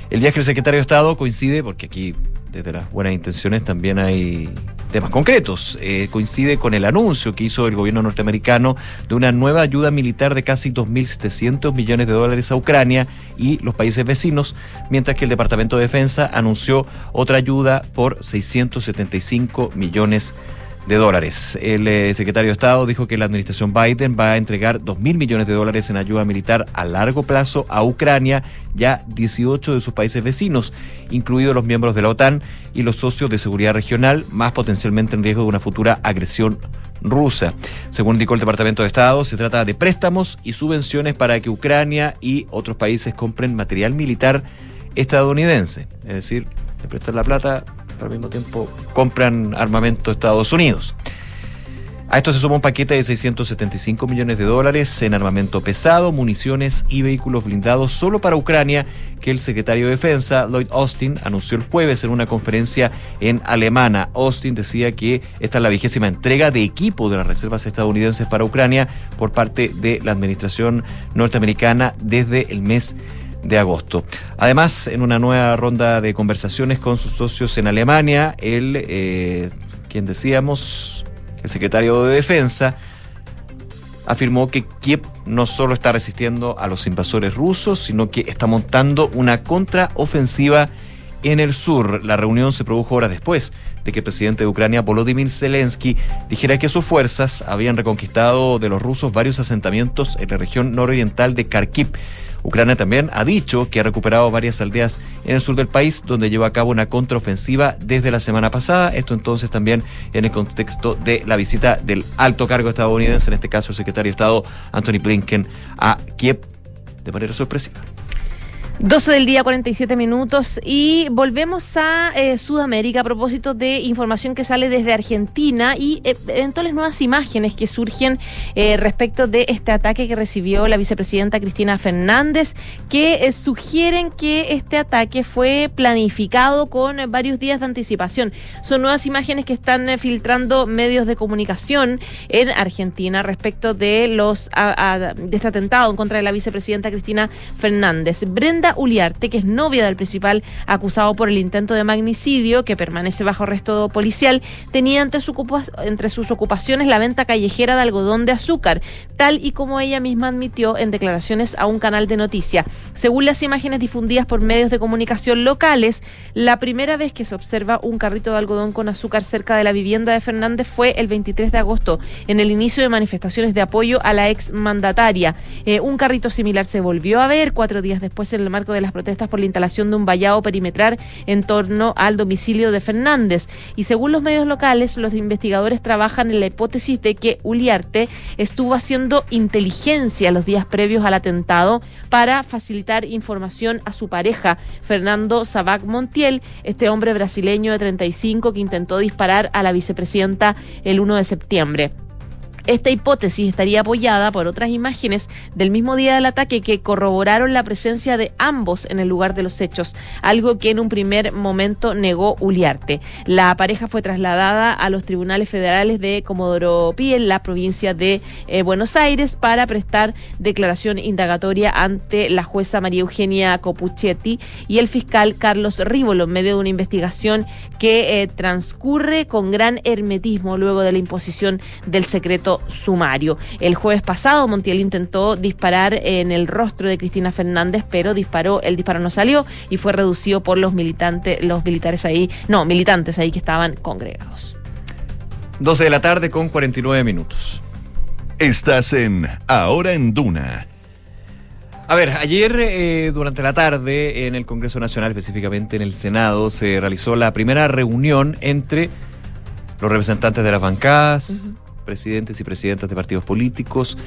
El viaje del secretario de Estado coincide, porque aquí desde las buenas intenciones también hay temas concretos, eh, coincide con el anuncio que hizo el gobierno norteamericano de una nueva ayuda militar de casi 2.700 millones de dólares a Ucrania y los países vecinos, mientras que el Departamento de Defensa anunció otra ayuda por 675 millones de de dólares. El eh, secretario de Estado dijo que la administración Biden va a entregar 2 mil millones de dólares en ayuda militar a largo plazo a Ucrania y a 18 de sus países vecinos, incluidos los miembros de la OTAN y los socios de seguridad regional, más potencialmente en riesgo de una futura agresión rusa. Según indicó el Departamento de Estado, se trata de préstamos y subvenciones para que Ucrania y otros países compren material militar estadounidense. Es decir, le prestan la plata al mismo tiempo compran armamento Estados Unidos. A esto se suma un paquete de 675 millones de dólares en armamento pesado, municiones y vehículos blindados solo para Ucrania, que el secretario de Defensa, Lloyd Austin, anunció el jueves en una conferencia en alemana. Austin decía que esta es la vigésima entrega de equipo de las reservas estadounidenses para Ucrania por parte de la administración norteamericana desde el mes de de agosto. Además, en una nueva ronda de conversaciones con sus socios en Alemania, el, eh, quien decíamos, el secretario de Defensa, afirmó que Kiev no solo está resistiendo a los invasores rusos, sino que está montando una contraofensiva en el sur. La reunión se produjo horas después de que el presidente de Ucrania, Volodymyr Zelensky, dijera que sus fuerzas habían reconquistado de los rusos varios asentamientos en la región nororiental de Kharkiv. Ucrania también ha dicho que ha recuperado varias aldeas en el sur del país donde lleva a cabo una contraofensiva desde la semana pasada. Esto entonces también en el contexto de la visita del alto cargo estadounidense, en este caso el secretario de Estado Anthony Blinken, a Kiev de manera sorpresiva. 12 del día, 47 minutos y volvemos a eh, Sudamérica a propósito de información que sale desde Argentina y eh, eventuales nuevas imágenes que surgen eh, respecto de este ataque que recibió la vicepresidenta Cristina Fernández que sugieren que este ataque fue planificado con varios días de anticipación. Son nuevas imágenes que están filtrando medios de comunicación en Argentina respecto de los de este atentado en contra de la vicepresidenta Cristina Fernández. Brenda Uliarte, que es novia del principal acusado por el intento de magnicidio, que permanece bajo arresto policial, tenía entre, sus ocupaciones la venta callejera de algodón de azúcar, tal y como ella misma admitió en declaraciones a un canal de noticia. Según las imágenes difundidas por medios de comunicación locales, la primera vez que se observa un carrito de algodón con azúcar cerca de la vivienda de Fernández fue el 23 de agosto, en el inicio de manifestaciones de apoyo a la ex mandataria. Eh, un carrito similar se volvió a ver cuatro días después en el de las protestas por la instalación de un vallado perimetral en torno al domicilio de Fernández. Y según los medios locales, los investigadores trabajan en la hipótesis de que Uliarte estuvo haciendo inteligencia los días previos al atentado para facilitar información a su pareja, Fernando Sabac Montiel, este hombre brasileño de 35 que intentó disparar a la vicepresidenta el 1 de septiembre. Esta hipótesis estaría apoyada por otras imágenes del mismo día del ataque que corroboraron la presencia de ambos en el lugar de los hechos, algo que en un primer momento negó Uliarte. La pareja fue trasladada a los tribunales federales de Comodoro Pi en la provincia de eh, Buenos Aires para prestar declaración indagatoria ante la jueza María Eugenia Copuchetti y el fiscal Carlos Rívolo en medio de una investigación que eh, transcurre con gran hermetismo luego de la imposición del secreto sumario. El jueves pasado, Montiel intentó disparar en el rostro de Cristina Fernández, pero disparó, el disparo no salió y fue reducido por los militantes, los militares ahí, no, militantes ahí que estaban congregados. 12 de la tarde con 49 minutos. Estás en Ahora en Duna. A ver, ayer eh, durante la tarde en el Congreso Nacional, específicamente en el Senado, se realizó la primera reunión entre los representantes de las bancadas, presidentes y presidentas de partidos políticos,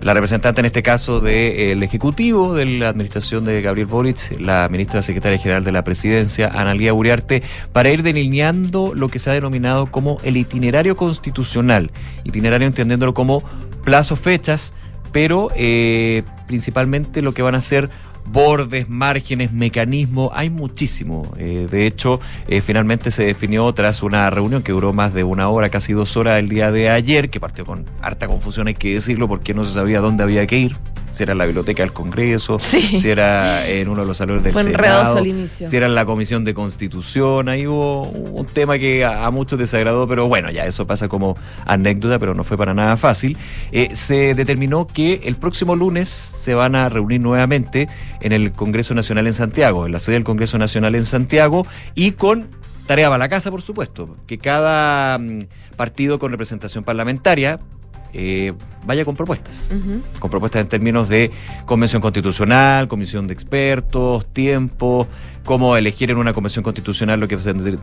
la representante en este caso del Ejecutivo, de la administración de Gabriel Boric, la ministra secretaria general de la Presidencia, Analía Uriarte, para ir delineando lo que se ha denominado como el itinerario constitucional. Itinerario entendiéndolo como plazos, fechas, pero eh, principalmente lo que van a ser bordes, márgenes, mecanismos, hay muchísimo. Eh, de hecho, eh, finalmente se definió tras una reunión que duró más de una hora, casi dos horas el día de ayer, que partió con harta confusión, hay que decirlo, porque no se sabía dónde había que ir. Si era en la biblioteca del Congreso, si era en uno de los salones del Fue Senado, si era en la Comisión de Constitución. Ahí hubo un tema que a, a muchos desagradó, pero bueno, ya eso pasa como anécdota, pero no fue para nada fácil. Eh, se determinó que el próximo lunes se van a reunir nuevamente en el Congreso Nacional en Santiago, en la sede del Congreso Nacional en Santiago, y con tarea para la casa, por supuesto, que cada mm, partido con representación parlamentaria eh, vaya con propuestas, con propuestas en términos de convención constitucional, comisión de expertos, tiempo, cómo elegir en una convención constitucional lo que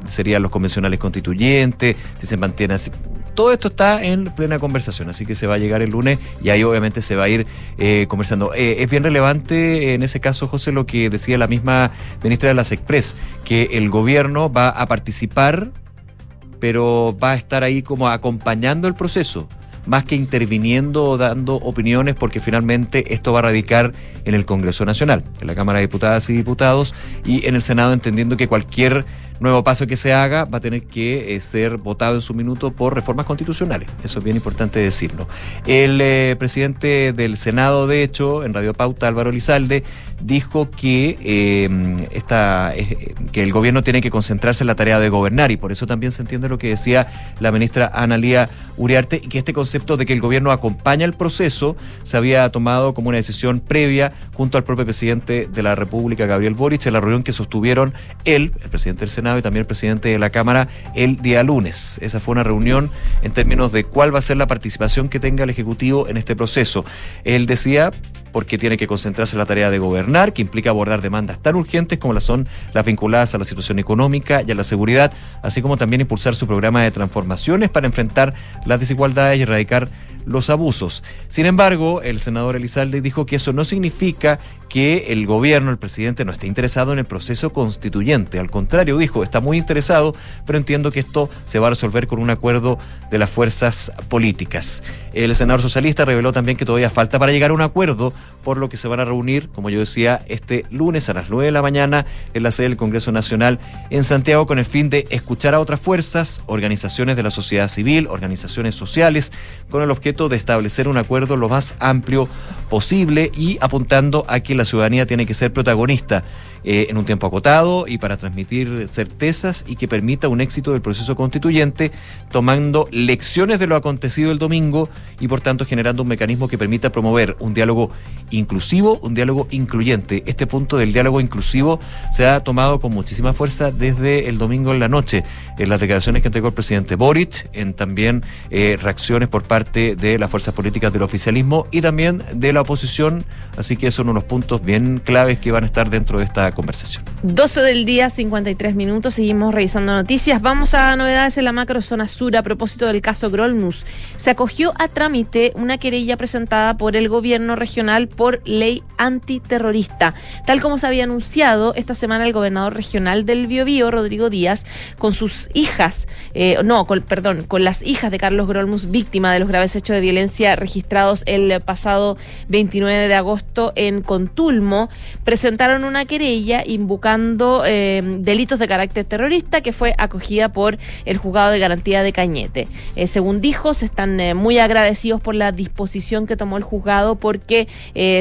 serían los convencionales constituyentes, si se mantiene así. Todo esto está en plena conversación, así que se va a llegar el lunes y ahí obviamente se va a ir eh, conversando. Eh, es bien relevante en ese caso, José, lo que decía la misma ministra de las Express, que el gobierno va a participar, pero va a estar ahí como acompañando el proceso más que interviniendo o dando opiniones, porque finalmente esto va a radicar en el Congreso Nacional, en la Cámara de Diputadas y Diputados, y en el Senado, entendiendo que cualquier nuevo paso que se haga va a tener que eh, ser votado en su minuto por reformas constitucionales. Eso es bien importante decirlo. El eh, presidente del Senado, de hecho, en Radio Pauta, Álvaro Lizalde, dijo que, eh, esta, que el gobierno tiene que concentrarse en la tarea de gobernar y por eso también se entiende lo que decía la ministra Analía Uriarte y que este concepto de que el gobierno acompaña el proceso se había tomado como una decisión previa junto al propio presidente de la República, Gabriel Boric, en la reunión que sostuvieron él, el presidente del Senado, y también el presidente de la Cámara el día lunes. Esa fue una reunión en términos de cuál va a ser la participación que tenga el Ejecutivo en este proceso. Él decía porque tiene que concentrarse en la tarea de gobernar, que implica abordar demandas tan urgentes como las son las vinculadas a la situación económica y a la seguridad, así como también impulsar su programa de transformaciones para enfrentar las desigualdades y erradicar los abusos. Sin embargo, el senador Elizalde dijo que eso no significa que el gobierno, el presidente, no esté interesado en el proceso constituyente. Al contrario, dijo, está muy interesado, pero entiendo que esto se va a resolver con un acuerdo de las fuerzas políticas. El senador socialista reveló también que todavía falta para llegar a un acuerdo, por lo que se van a reunir, como yo decía, este lunes a las 9 de la mañana en la sede del Congreso Nacional en Santiago con el fin de escuchar a otras fuerzas, organizaciones de la sociedad civil, organizaciones sociales, con el objeto de establecer un acuerdo lo más amplio posible y apuntando a que la ciudadanía tiene que ser protagonista eh, en un tiempo acotado y para transmitir certezas y que permita un éxito del proceso constituyente, tomando lecciones de lo acontecido el domingo y por tanto generando un mecanismo que permita promover un diálogo inclusivo, un diálogo incluyente. Este punto del diálogo inclusivo se ha tomado con muchísima fuerza desde el domingo en la noche, en las declaraciones que entregó el presidente Boric, en también eh, reacciones por parte de las fuerzas políticas del oficialismo y también de la oposición, así que son unos puntos bien claves que van a estar dentro de esta conversación. 12 del día, 53 minutos, seguimos revisando noticias. Vamos a novedades en la macrozona sur a propósito del caso Grolmus. Se acogió a trámite una querella presentada por el gobierno regional por ley antiterrorista. Tal como se había anunciado, esta semana el gobernador regional del Biobío, Rodrigo Díaz, con sus hijas, eh, no, con, perdón, con las hijas de Carlos Grolmus, víctima de los graves hechos de violencia registrados el pasado 29 de agosto en Contulmo, presentaron una querella invocando eh, delitos de carácter terrorista que fue acogida por el juzgado de garantía de Cañete. Eh, según dijo, se están eh, muy agradecidos por la disposición que tomó el juzgado porque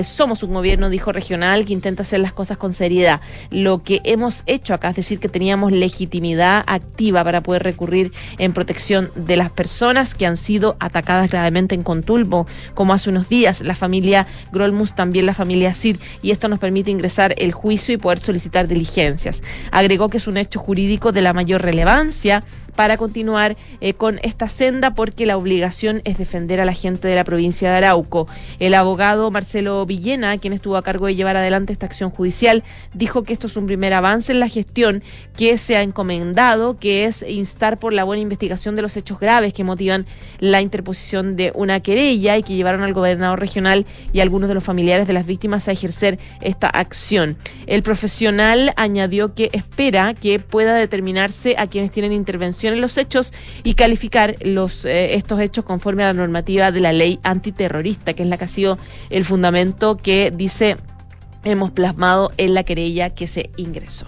somos un gobierno, dijo regional, que intenta hacer las cosas con seriedad. Lo que hemos hecho acá es decir que teníamos legitimidad activa para poder recurrir en protección de las personas que han sido atacadas gravemente en Contulmo, como hace unos días la familia Grolmus, también la familia Cid, y esto nos permite ingresar el juicio y poder solicitar diligencias. Agregó que es un hecho jurídico de la mayor relevancia para continuar eh, con esta senda porque la obligación es defender a la gente de la provincia de Arauco. El abogado Marcelo Villena, quien estuvo a cargo de llevar adelante esta acción judicial, dijo que esto es un primer avance en la gestión que se ha encomendado, que es instar por la buena investigación de los hechos graves que motivan la interposición de una querella y que llevaron al gobernador regional y a algunos de los familiares de las víctimas a ejercer esta acción. El profesional añadió que espera que pueda determinarse a quienes tienen intervención en los hechos y calificar los eh, estos hechos conforme a la normativa de la ley antiterrorista, que es la que ha sido el fundamento que dice hemos plasmado en la querella que se ingresó.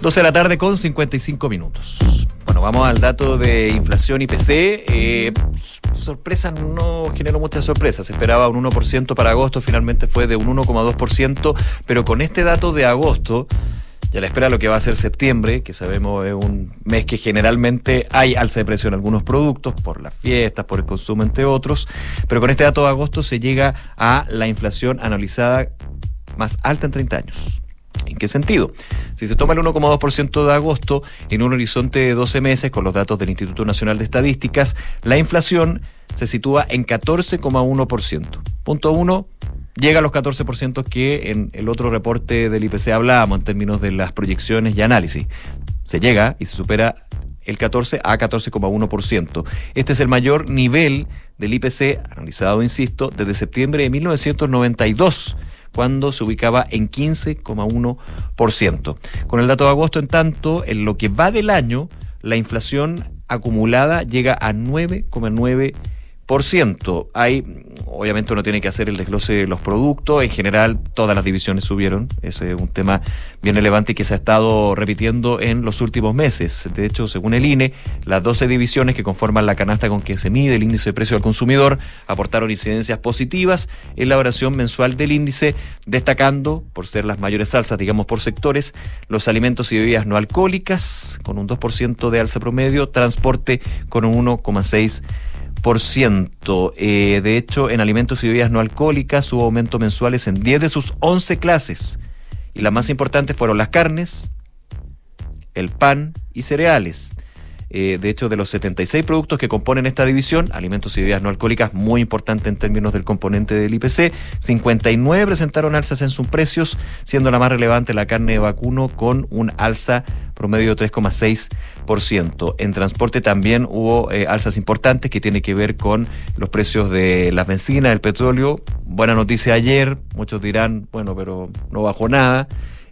12 de la tarde con 55 minutos. Bueno, vamos al dato de inflación IPC. Eh, sorpresa no generó muchas sorpresas. Se esperaba un 1% para agosto, finalmente fue de un 1,2%, pero con este dato de agosto ya la espera lo que va a ser septiembre, que sabemos es un mes que generalmente hay alza de precio en algunos productos, por las fiestas, por el consumo, entre otros, pero con este dato de agosto se llega a la inflación analizada más alta en 30 años. ¿En qué sentido? Si se toma el 1,2% de agosto en un horizonte de 12 meses con los datos del Instituto Nacional de Estadísticas, la inflación se sitúa en 14,1%. Punto 1, llega a los 14% que en el otro reporte del IPC hablábamos en términos de las proyecciones y análisis. Se llega y se supera el 14 a 14,1%. Este es el mayor nivel del IPC, analizado, insisto, desde septiembre de 1992 cuando se ubicaba en 15,1%. Con el dato de agosto, en tanto, en lo que va del año, la inflación acumulada llega a 9,9%. Hay, obviamente uno tiene que hacer el desglose de los productos, en general todas las divisiones subieron, ese es un tema bien relevante y que se ha estado repitiendo en los últimos meses. De hecho, según el INE, las 12 divisiones que conforman la canasta con que se mide el índice de precio al consumidor aportaron incidencias positivas en la oración mensual del índice, destacando, por ser las mayores alzas, digamos por sectores, los alimentos y bebidas no alcohólicas, con un 2% de alza promedio, transporte con un 1,6%. Eh, de hecho, en alimentos y bebidas no alcohólicas hubo aumentos mensuales en 10 de sus 11 clases. Y las más importantes fueron las carnes, el pan y cereales. Eh, de hecho, de los 76 productos que componen esta división, alimentos y bebidas no alcohólicas, muy importante en términos del componente del IPC, 59 presentaron alzas en sus precios, siendo la más relevante la carne de vacuno con un alza promedio de 3,6%. En transporte también hubo eh, alzas importantes que tiene que ver con los precios de las bencinas, del petróleo. Buena noticia ayer, muchos dirán, bueno, pero no bajó nada.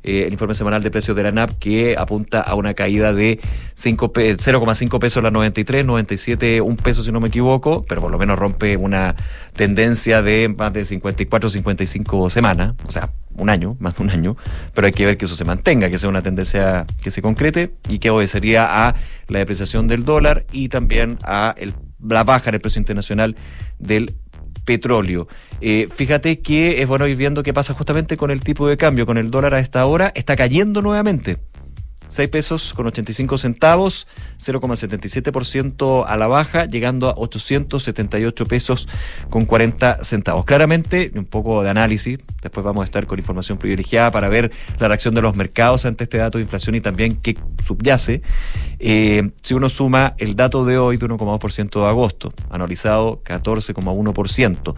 Eh, el informe semanal de precios de la NAP que apunta a una caída de 0,5 pesos la 93, 97 un peso si no me equivoco, pero por lo menos rompe una tendencia de más de 54, 55 semanas, o sea, un año, más de un año, pero hay que ver que eso se mantenga, que sea una tendencia que se concrete y que obedecería a la depreciación del dólar y también a la baja en el precio internacional del petróleo. Eh, fíjate que es bueno ir viendo qué pasa justamente con el tipo de cambio, con el dólar a esta hora, está cayendo nuevamente. 6 pesos con 85 centavos, 0,77% a la baja, llegando a 878 pesos con 40 centavos. Claramente, un poco de análisis, después vamos a estar con información privilegiada para ver la reacción de los mercados ante este dato de inflación y también qué subyace. Eh, si uno suma el dato de hoy de 1,2% de agosto, anualizado 14,1%,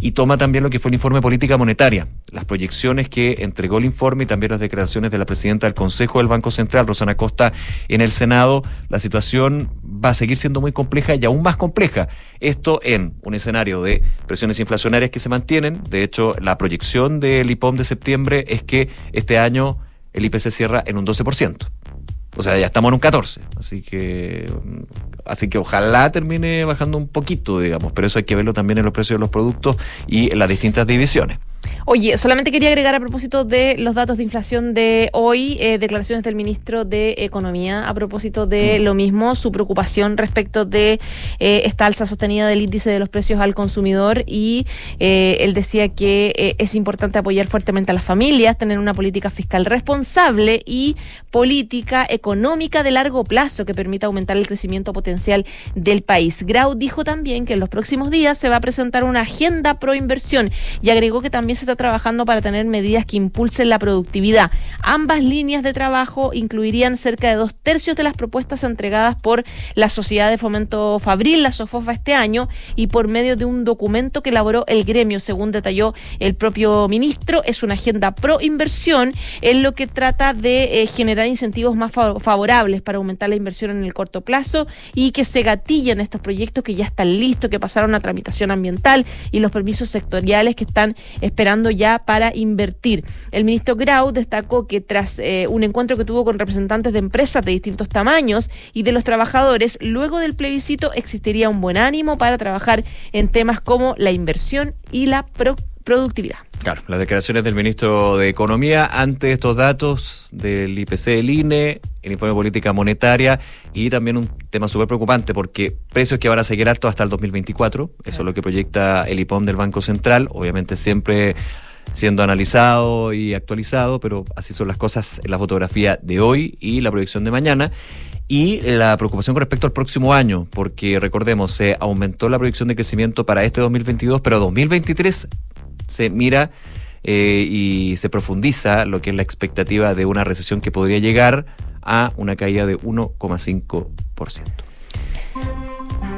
y toma también lo que fue el informe política monetaria, las proyecciones que entregó el informe y también las declaraciones de la presidenta del Consejo del Banco Central, Rosana Costa, en el Senado, la situación va a seguir siendo muy compleja y aún más compleja. Esto en un escenario de presiones inflacionarias que se mantienen. De hecho, la proyección del IPOM de septiembre es que este año el IPC cierra en un 12%. O sea, ya estamos en un 14. Así que, así que ojalá termine bajando un poquito, digamos. Pero eso hay que verlo también en los precios de los productos y en las distintas divisiones. Oye, solamente quería agregar a propósito de los datos de inflación de hoy, eh, declaraciones del ministro de Economía a propósito de lo mismo, su preocupación respecto de eh, esta alza sostenida del índice de los precios al consumidor y eh, él decía que es importante apoyar fuertemente a las familias, tener una política fiscal responsable y política económica de largo plazo que permita aumentar el crecimiento potencial del país. Grau dijo también que en los próximos días se va a presentar una agenda pro inversión y agregó que también se está trabajando para tener medidas que impulsen la productividad. Ambas líneas de trabajo incluirían cerca de dos tercios de las propuestas entregadas por la Sociedad de Fomento Fabril, la SOFOFA, este año y por medio de un documento que elaboró el gremio, según detalló el propio ministro. Es una agenda pro inversión en lo que trata de eh, generar incentivos más fa- favorables para aumentar la inversión en el corto plazo y que se gatillen estos proyectos que ya están listos, que pasaron a tramitación ambiental y los permisos sectoriales que están ya para invertir. El ministro Grau destacó que tras eh, un encuentro que tuvo con representantes de empresas de distintos tamaños y de los trabajadores, luego del plebiscito existiría un buen ánimo para trabajar en temas como la inversión y la productividad. Claro, las declaraciones del ministro de Economía ante estos datos del IPC del INE, el informe de política monetaria y también un tema súper preocupante porque precios que van a seguir altos hasta el 2024, eso es lo que proyecta el IPOM del Banco Central, obviamente siempre siendo analizado y actualizado, pero así son las cosas en la fotografía de hoy y la proyección de mañana. Y la preocupación con respecto al próximo año, porque recordemos, se aumentó la proyección de crecimiento para este 2022, pero 2023 se mira eh, y se profundiza lo que es la expectativa de una recesión que podría llegar a una caída de 1,5%.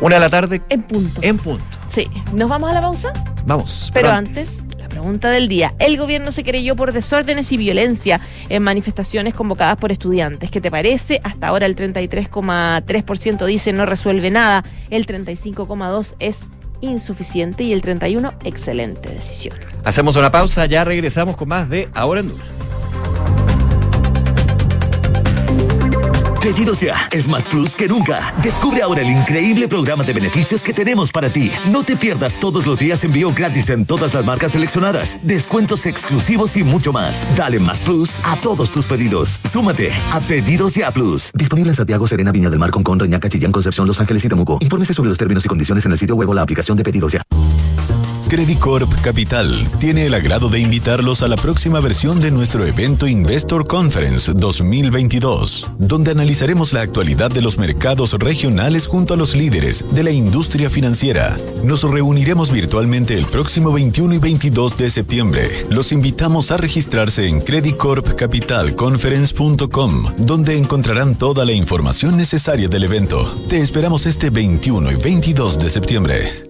Una de la tarde. En punto. En punto. Sí. ¿Nos vamos a la pausa? Vamos. Pero antes, la pregunta del día. El gobierno se creyó por desórdenes y violencia en manifestaciones convocadas por estudiantes. ¿Qué te parece? Hasta ahora el 33,3% dice no resuelve nada, el 35,2% es insuficiente y el 31% excelente decisión. Hacemos una pausa, ya regresamos con más de Ahora en Dura. Pedidos ya es más plus que nunca. Descubre ahora el increíble programa de beneficios que tenemos para ti. No te pierdas todos los días envío gratis en todas las marcas seleccionadas, descuentos exclusivos y mucho más. Dale más plus a todos tus pedidos. Súmate a Pedidos ya Plus. Disponible en Santiago, Serena, Viña del Mar, Concón, Reñaca, Chillán, Concepción, Los Ángeles y Temuco. Infórmese sobre los términos y condiciones en el sitio web o la aplicación de Pedidos ya. Credicorp Capital tiene el agrado de invitarlos a la próxima versión de nuestro evento Investor Conference 2022, donde analizaremos la actualidad de los mercados regionales junto a los líderes de la industria financiera. Nos reuniremos virtualmente el próximo 21 y 22 de septiembre. Los invitamos a registrarse en creditcorpcapitalconference.com, donde encontrarán toda la información necesaria del evento. Te esperamos este 21 y 22 de septiembre.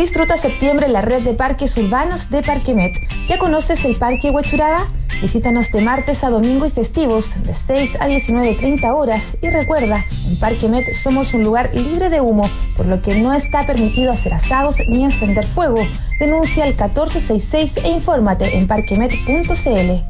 Disfruta septiembre en la red de parques urbanos de Parquemet. ¿Ya conoces el Parque Huachuraba? Visítanos de martes a domingo y festivos, de 6 a 19.30 horas. Y recuerda, en Parquemet somos un lugar libre de humo, por lo que no está permitido hacer asados ni encender fuego. Denuncia al 1466 e infórmate en parquemet.cl.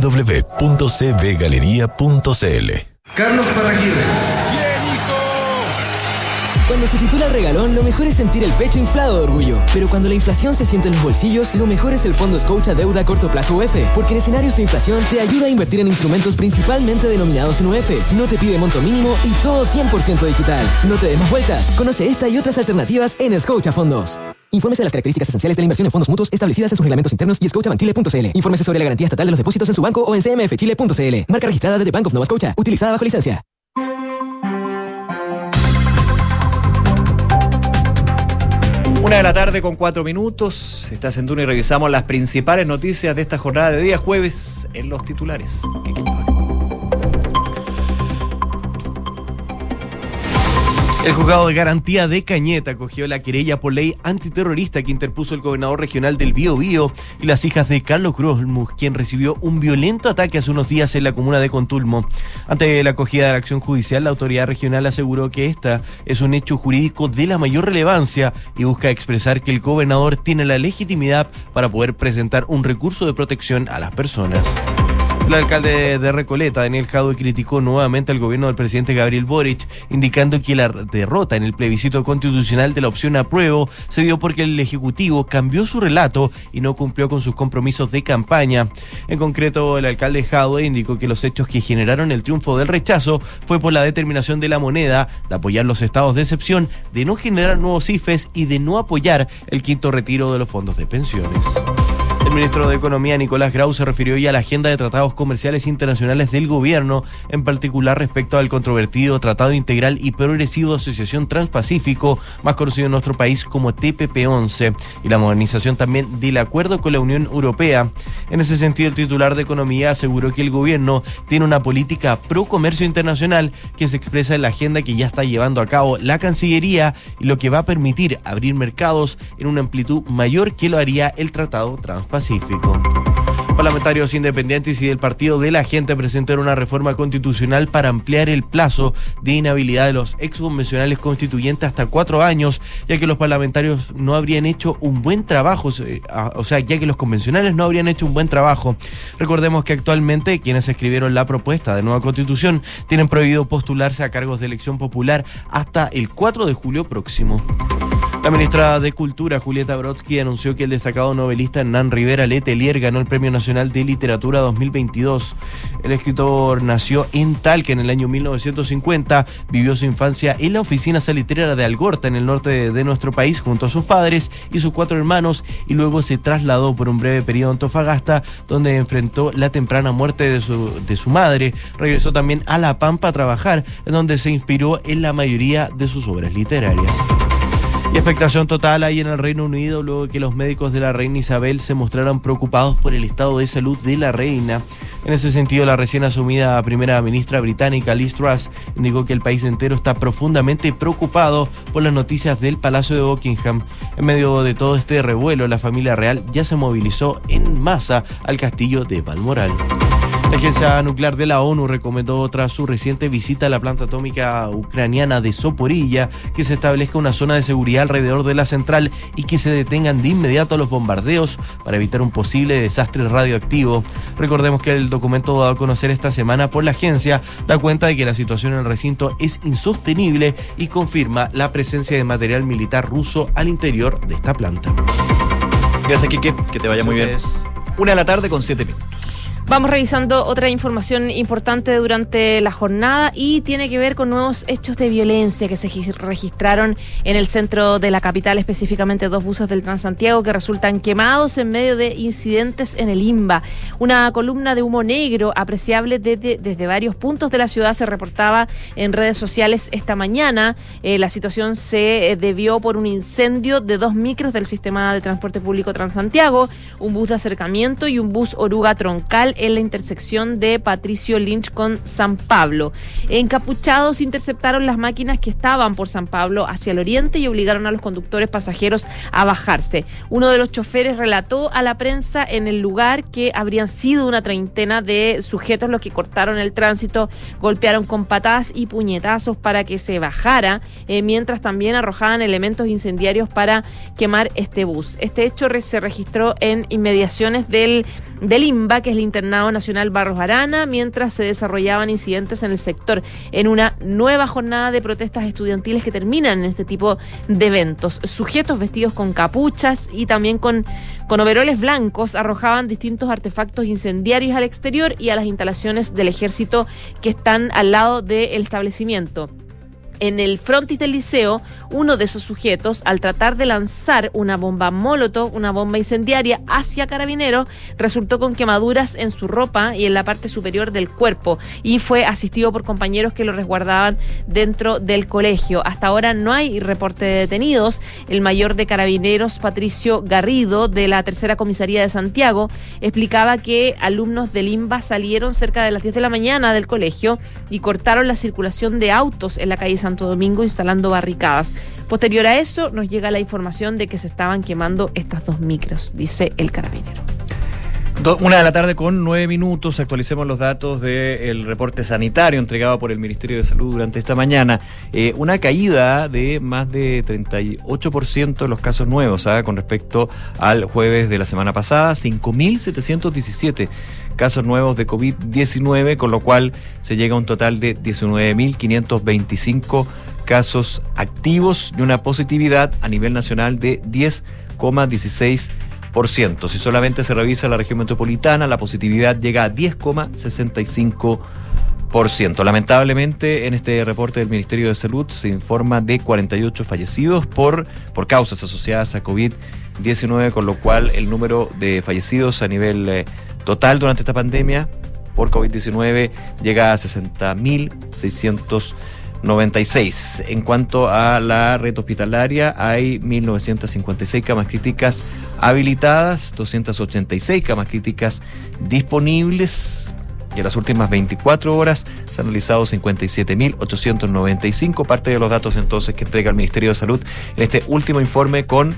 www.cbgalería.cl. Carlos Paraguirre. Cuando se titula el regalón, lo mejor es sentir el pecho inflado de orgullo. Pero cuando la inflación se siente en los bolsillos, lo mejor es el Fondo Scotia Deuda a Corto Plazo UF, porque en escenarios de inflación te ayuda a invertir en instrumentos principalmente denominados en UF. No te pide monto mínimo y todo 100% digital. No te des más vueltas. Conoce esta y otras alternativas en Scotia Fondos. Infórmese de las características esenciales de la inversión en fondos mutuos establecidas en sus reglamentos internos y scotiabankchile.cl. Infórmese sobre la garantía estatal de los depósitos en su banco o en cmfchile.cl. Marca registrada de The Bank of Nova Scotia. Utilizada bajo licencia. Una de la tarde con cuatro minutos. Estás en Duna y revisamos las principales noticias de esta jornada de día jueves en los titulares. El juzgado de garantía de Cañeta acogió la querella por ley antiterrorista que interpuso el gobernador regional del Bío Bío y las hijas de Carlos Cruzmus, quien recibió un violento ataque hace unos días en la comuna de Contulmo. Ante la acogida de la acción judicial, la autoridad regional aseguró que esta es un hecho jurídico de la mayor relevancia y busca expresar que el gobernador tiene la legitimidad para poder presentar un recurso de protección a las personas. El alcalde de Recoleta, Daniel Jadwe, criticó nuevamente al gobierno del presidente Gabriel Boric, indicando que la derrota en el plebiscito constitucional de la opción apruebo se dio porque el Ejecutivo cambió su relato y no cumplió con sus compromisos de campaña. En concreto, el alcalde Jadwe indicó que los hechos que generaron el triunfo del rechazo fue por la determinación de la moneda de apoyar los estados de excepción, de no generar nuevos IFES y de no apoyar el quinto retiro de los fondos de pensiones. El ministro de Economía, Nicolás Grau, se refirió ya a la agenda de tratados comerciales internacionales del gobierno, en particular respecto al controvertido Tratado Integral y Progresivo Asociación Transpacífico, más conocido en nuestro país como TPP-11, y la modernización también del acuerdo con la Unión Europea. En ese sentido, el titular de Economía aseguró que el gobierno tiene una política pro comercio internacional que se expresa en la agenda que ya está llevando a cabo la Cancillería y lo que va a permitir abrir mercados en una amplitud mayor que lo haría el Tratado Transpacífico. Pacífico. Parlamentarios independientes y del Partido de la Gente presentaron una reforma constitucional para ampliar el plazo de inhabilidad de los exconvencionales constituyentes hasta cuatro años, ya que los parlamentarios no habrían hecho un buen trabajo, o sea, ya que los convencionales no habrían hecho un buen trabajo. Recordemos que actualmente quienes escribieron la propuesta de nueva constitución tienen prohibido postularse a cargos de elección popular hasta el 4 de julio próximo. La ministra de Cultura, Julieta Brodsky, anunció que el destacado novelista Hernán Rivera Letelier ganó el Premio Nacional de Literatura 2022. El escritor nació en Talca en el año 1950, vivió su infancia en la oficina salitrera de Algorta, en el norte de, nuestro país, junto a sus padres y sus cuatro hermanos, y luego se trasladó por un breve periodo a Antofagasta, donde enfrentó la temprana muerte de su, de su madre. Regresó también a La Pampa a trabajar, donde se inspiró en la mayoría de sus obras literarias. Y expectación total ahí en el Reino Unido luego que los médicos de la reina Isabel se mostraran preocupados por el estado de salud de la reina. En ese sentido, la recién asumida primera ministra británica Liz Truss indicó que el país entero está profundamente preocupado por las noticias del Palacio de Buckingham. En medio de todo este revuelo, la familia real ya se movilizó en masa al castillo de Balmoral. La Agencia Nuclear de la ONU recomendó tras su reciente visita a la planta atómica ucraniana de Soporilla que se establezca una zona de seguridad alrededor de la central y que se detengan de inmediato los bombardeos para evitar un posible desastre radioactivo. Recordemos que el documento dado a conocer esta semana por la agencia da cuenta de que la situación en el recinto es insostenible y confirma la presencia de material militar ruso al interior de esta planta. Gracias, Kike. Que te vaya muy bien. Una de la tarde con siete minutos. Vamos revisando otra información importante durante la jornada y tiene que ver con nuevos hechos de violencia que se registraron en el centro de la capital, específicamente dos buses del Transantiago que resultan quemados en medio de incidentes en el IMBA. Una columna de humo negro apreciable desde, desde varios puntos de la ciudad se reportaba en redes sociales esta mañana. Eh, la situación se eh, debió por un incendio de dos micros del sistema de transporte público Transantiago, un bus de acercamiento y un bus oruga troncal en la intersección de Patricio Lynch con San Pablo. Encapuchados interceptaron las máquinas que estaban por San Pablo hacia el oriente y obligaron a los conductores pasajeros a bajarse. Uno de los choferes relató a la prensa en el lugar que habrían sido una treintena de sujetos los que cortaron el tránsito, golpearon con patadas y puñetazos para que se bajara, eh, mientras también arrojaban elementos incendiarios para quemar este bus. Este hecho se registró en inmediaciones del del INBA, que es el Internado Nacional Barros Arana, mientras se desarrollaban incidentes en el sector, en una nueva jornada de protestas estudiantiles que terminan en este tipo de eventos. Sujetos vestidos con capuchas y también con, con overoles blancos arrojaban distintos artefactos incendiarios al exterior y a las instalaciones del ejército que están al lado del establecimiento en el frontis del liceo, uno de esos sujetos, al tratar de lanzar una bomba molotov, una bomba incendiaria hacia carabineros, resultó con quemaduras en su ropa y en la parte superior del cuerpo y fue asistido por compañeros que lo resguardaban dentro del colegio. Hasta ahora no hay reporte de detenidos. El mayor de carabineros, Patricio Garrido, de la tercera comisaría de Santiago, explicaba que alumnos del IMBA salieron cerca de las 10 de la mañana del colegio y cortaron la circulación de autos en la calle Santo Domingo instalando barricadas. Posterior a eso nos llega la información de que se estaban quemando estas dos micros, dice el carabinero. una de la tarde con nueve minutos. Actualicemos los datos del reporte sanitario entregado por el Ministerio de Salud durante esta mañana. Eh, una caída de más de 38% de los casos nuevos ¿ah? con respecto al jueves de la semana pasada, 5.717 casos nuevos de COVID-19, con lo cual se llega a un total de 19.525 casos activos y una positividad a nivel nacional de 10,16%. Si solamente se revisa la región metropolitana, la positividad llega a 10,65%. Lamentablemente, en este reporte del Ministerio de Salud se informa de 48 fallecidos por, por causas asociadas a COVID-19, con lo cual el número de fallecidos a nivel eh, total durante esta pandemia por COVID-19 llega a 60.696. En cuanto a la red hospitalaria, hay 1.956 camas críticas habilitadas, 286 camas críticas disponibles. Y en las últimas 24 horas se han realizado 57.895, parte de los datos entonces que entrega el Ministerio de Salud en este último informe con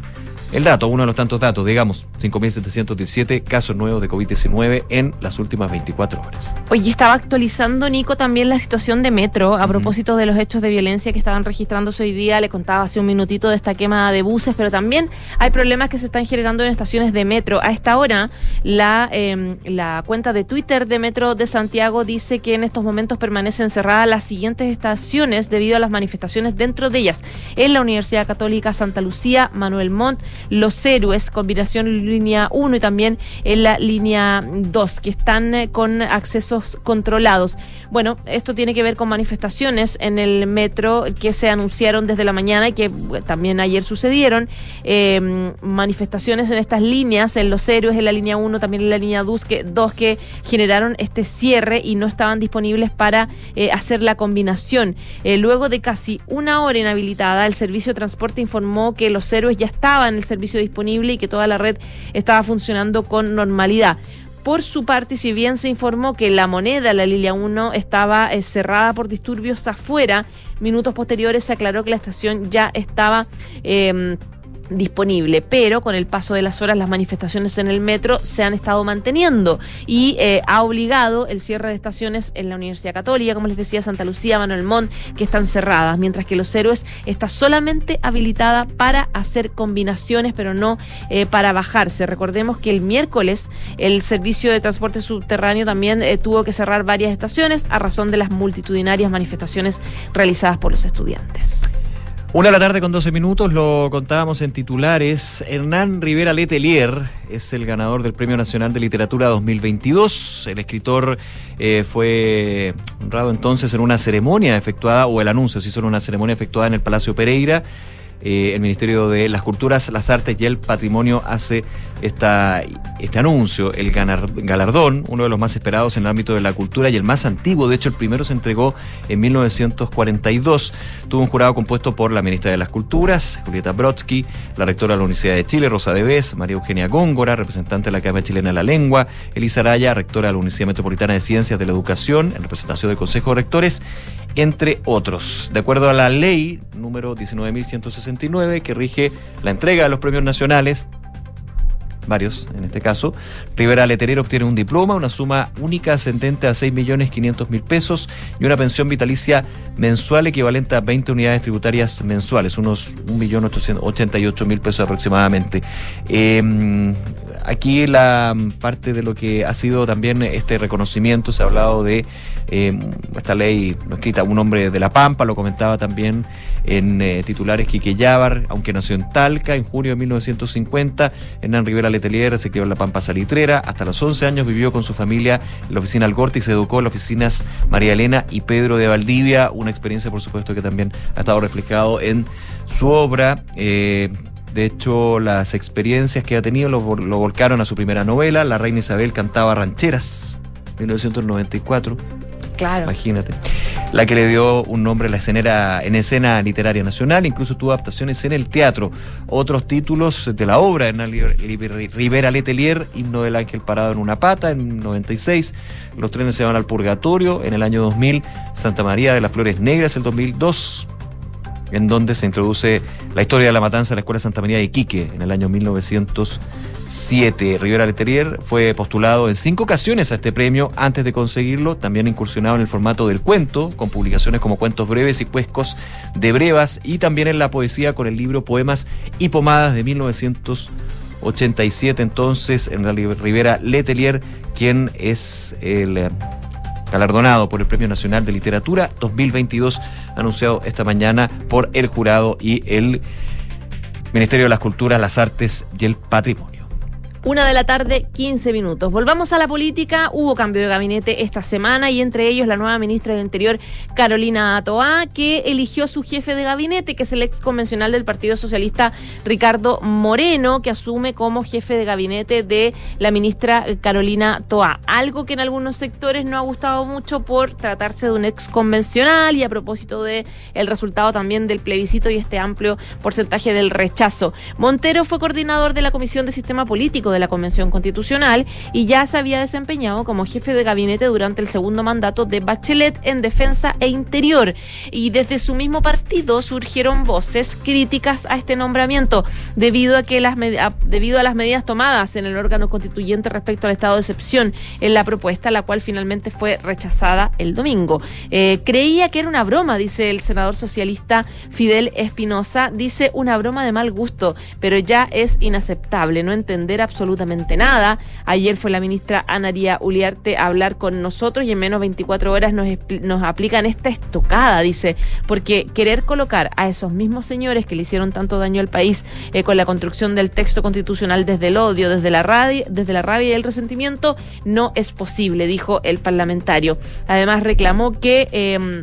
el dato, uno de los tantos datos, digamos, 5.717 casos nuevos de COVID-19 en las últimas 24 horas. Oye, estaba actualizando, Nico, también la situación de Metro a propósito de los hechos de violencia que estaban registrándose hoy día. Le contaba hace un minutito de esta quema de buses, pero también hay problemas que se están generando en estaciones de Metro. A esta hora, la, em, la cuenta de Twitter de Metro de Santiago dice que en estos momentos permanecen cerradas las siguientes estaciones debido a las manifestaciones dentro de ellas. En la Universidad Católica Santa Lucía, Manuel Montt, los héroes, combinación línea 1 y también en la línea 2, que están eh, con accesos controlados. Bueno, esto tiene que ver con manifestaciones en el metro que se anunciaron desde la mañana y que también ayer sucedieron. Eh, manifestaciones en estas líneas, en los héroes, en la línea 1, también en la línea 2 que, que generaron este cierre y no estaban disponibles para eh, hacer la combinación. luego de casi una hora inhabilitada, el servicio de transporte informó que los héroes ya estaban servicio disponible y que toda la red estaba funcionando con normalidad. Por su parte, si bien se informó que la moneda, la Lilia 1, estaba eh, cerrada por disturbios afuera, minutos posteriores se aclaró que la estación ya estaba... Eh, disponible, pero con el paso de las horas las manifestaciones en el metro se han estado manteniendo y eh, ha obligado el cierre de estaciones en la Universidad Católica, como les decía, Santa Lucía, Manuel Montt, que están cerradas, mientras que Los Héroes está solamente habilitada para hacer combinaciones, pero no eh, para bajarse. Recordemos que el miércoles el servicio de transporte subterráneo también eh, tuvo que cerrar varias estaciones a razón de las multitudinarias manifestaciones realizadas por los estudiantes. Una de la tarde con 12 minutos, lo contábamos en titulares. Hernán Rivera Letelier es el ganador del Premio Nacional de Literatura 2022. El escritor eh, fue honrado entonces en una ceremonia efectuada, o el anuncio se hizo en una ceremonia efectuada en el Palacio Pereira. Eh, el Ministerio de las Culturas, las Artes y el Patrimonio hace este anuncio, el galardón, uno de los más esperados en el ámbito de la cultura y el más antiguo, de hecho el primero se entregó en 1942, tuvo un jurado compuesto por la ministra de las Culturas, Julieta Brodsky, la rectora de la Universidad de Chile, Rosa Debes, María Eugenia Góngora, representante de la Academia Chilena de la Lengua, Elisa Araya, rectora de la Universidad Metropolitana de Ciencias de la Educación, en representación del Consejo de Rectores, entre otros. De acuerdo a la ley número 19.169 que rige la entrega de los premios nacionales, varios en este caso, Rivera Letelier obtiene un diploma, una suma única ascendente a 6.500.000 pesos y una pensión vitalicia mensual equivalente a 20 unidades tributarias mensuales, unos 1.888.000 pesos aproximadamente. Eh, aquí la mm, parte de lo que ha sido también este reconocimiento, se ha hablado de eh, esta ley no escrita, un hombre de La Pampa, lo comentaba también en eh, titulares Quique Llávar, aunque nació en Talca en junio de 1950, Hernán Rivera Letelier se crió en La Pampa Salitrera, hasta los 11 años vivió con su familia en la oficina Algorte y se educó en las oficinas María Elena y Pedro de Valdivia, una experiencia por supuesto que también ha estado reflejado en su obra. eh, de hecho, las experiencias que ha tenido lo, vol- lo volcaron a su primera novela, La Reina Isabel cantaba rancheras, 1994. Claro. Imagínate. La que le dio un nombre a la escenera, en escena literaria nacional, incluso tuvo adaptaciones en el teatro. Otros títulos de la obra, Hernán Rivera Letelier, Himno del Ángel Parado en una Pata, en 96. Los trenes se van al purgatorio, en el año 2000. Santa María de las Flores Negras, el 2002 en donde se introduce la historia de la matanza de la Escuela Santa María de Iquique en el año 1907. Rivera Letelier fue postulado en cinco ocasiones a este premio antes de conseguirlo, también incursionado en el formato del cuento, con publicaciones como Cuentos Breves y Cuescos de Brevas, y también en la poesía con el libro Poemas y Pomadas de 1987. Entonces, en realidad, Rivera Letelier, quien es el eh, galardonado por el Premio Nacional de Literatura 2022, anunciado esta mañana por el jurado y el Ministerio de las Culturas, las Artes y el Patrimonio. Una de la tarde, 15 minutos. Volvamos a la política. Hubo cambio de gabinete esta semana y entre ellos la nueva ministra del Interior, Carolina Toá, que eligió a su jefe de gabinete, que es el ex convencional del Partido Socialista, Ricardo Moreno, que asume como jefe de gabinete de la ministra Carolina Toá. Algo que en algunos sectores no ha gustado mucho por tratarse de un ex convencional y a propósito de el resultado también del plebiscito y este amplio porcentaje del rechazo. Montero fue coordinador de la Comisión de Sistema Político de la Convención Constitucional y ya se había desempeñado como jefe de gabinete durante el segundo mandato de Bachelet en Defensa e Interior. Y desde su mismo partido surgieron voces críticas a este nombramiento debido a que las debido a las medidas tomadas en el órgano constituyente respecto al estado de excepción en la propuesta, la cual finalmente fue rechazada el domingo. Eh, creía que era una broma, dice el senador socialista Fidel Espinosa, dice una broma de mal gusto, pero ya es inaceptable no entender absolutamente nada. Ayer fue la ministra Anaría Uliarte a hablar con nosotros y en menos 24 horas nos, nos aplican esta estocada, dice, porque querer colocar a esos mismos señores que le hicieron tanto daño al país eh, con la construcción del texto constitucional desde el odio, desde la, rabia, desde la rabia y el resentimiento, no es posible, dijo el parlamentario. Además reclamó que... em,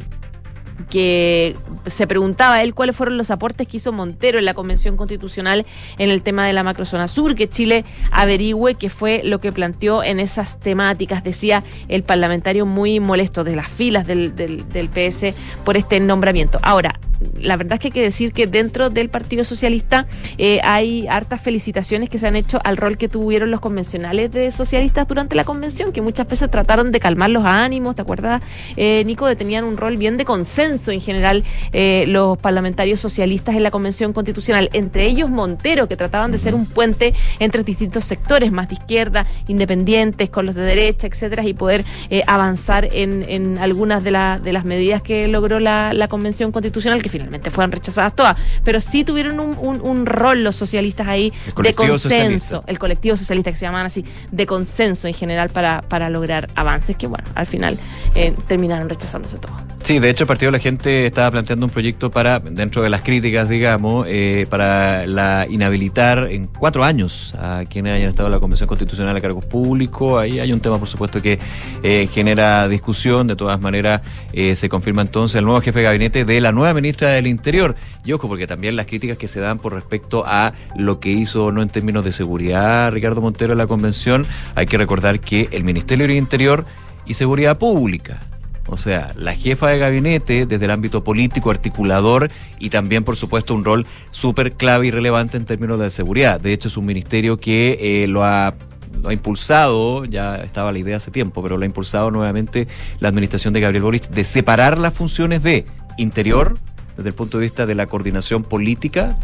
que se preguntaba él cuáles fueron los aportes que hizo Montero en la Convención Constitucional en el tema de la macrozona sur, que Chile averigüe qué fue lo que planteó en esas temáticas, decía el parlamentario muy molesto de las filas del, del, PS por este nombramiento. Ahora, la verdad es que hay que decir que dentro del Partido Socialista eh, hay hartas felicitaciones que se han hecho al rol que tuvieron los convencionales de socialistas durante la convención, que muchas veces trataron de calmar los ánimos, ¿te acuerdas, eh, Nico? De tenían un rol bien de consenso en general eh, los parlamentarios socialistas en la convención constitucional, entre ellos Montero, que trataban de ser un puente entre distintos sectores, más de izquierda, independientes, con los de derecha, etcétera, y poder eh, avanzar en, en algunas de, la- de las medidas que logró la, la convención constitucional, que finalmente fueron rechazadas todas, pero sí tuvieron un, un- un rol los socialistas ahí de consenso, socialista. el colectivo socialista que se llamaban así, de consenso en general para, para lograr avances que, bueno, al final eh, terminaron rechazándose todo. Sí, de hecho el Partido la Gente estaba planteando un proyecto para, dentro de las críticas, digamos, eh, para la inhabilitar en cuatro años a quienes hayan estado en la Convención Constitucional a cargos públicos. Ahí hay un tema, por supuesto, que eh, genera discusión. De todas maneras, eh, se confirma entonces el nuevo jefe de gabinete de la nueva ministra del Interior. Y ojo, porque también las críticas que se dan por respecto a lo que hizo no en términos de seguridad Ricardo Montero en la convención, hay que recordar que el Ministerio del Interior y Seguridad Pública o sea, la jefa de gabinete desde el ámbito político, articulador y también, por supuesto, un rol súper clave y relevante en términos de seguridad. De hecho, es un ministerio que eh, lo ha lo ha impulsado, ya estaba la idea hace tiempo, pero lo ha impulsado nuevamente la administración de Gabriel Boric de separar las funciones de interior, desde el punto de vista de la coordinación política,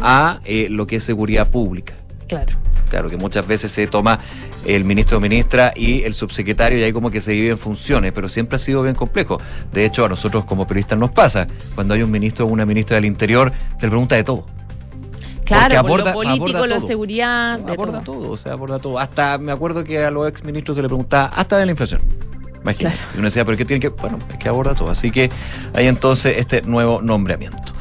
a eh, lo que es seguridad pública. Claro. Claro, que muchas veces se toma el ministro o ministra y el subsecretario y ahí como que se dividen funciones, pero siempre ha sido bien complejo. De hecho, a nosotros como periodistas nos pasa. Cuando hay un ministro o una ministra del Interior, se le pregunta de todo. Claro, por lo político, lo de seguridad. De aborda todo. o sea, aborda todo. Hasta me acuerdo que a los ex ministros se le preguntaba hasta de la inflación. Imagínate. Y uno decía, ¿pero qué tiene que.? Bueno, es que aborda todo. Así que hay entonces este nuevo nombramiento.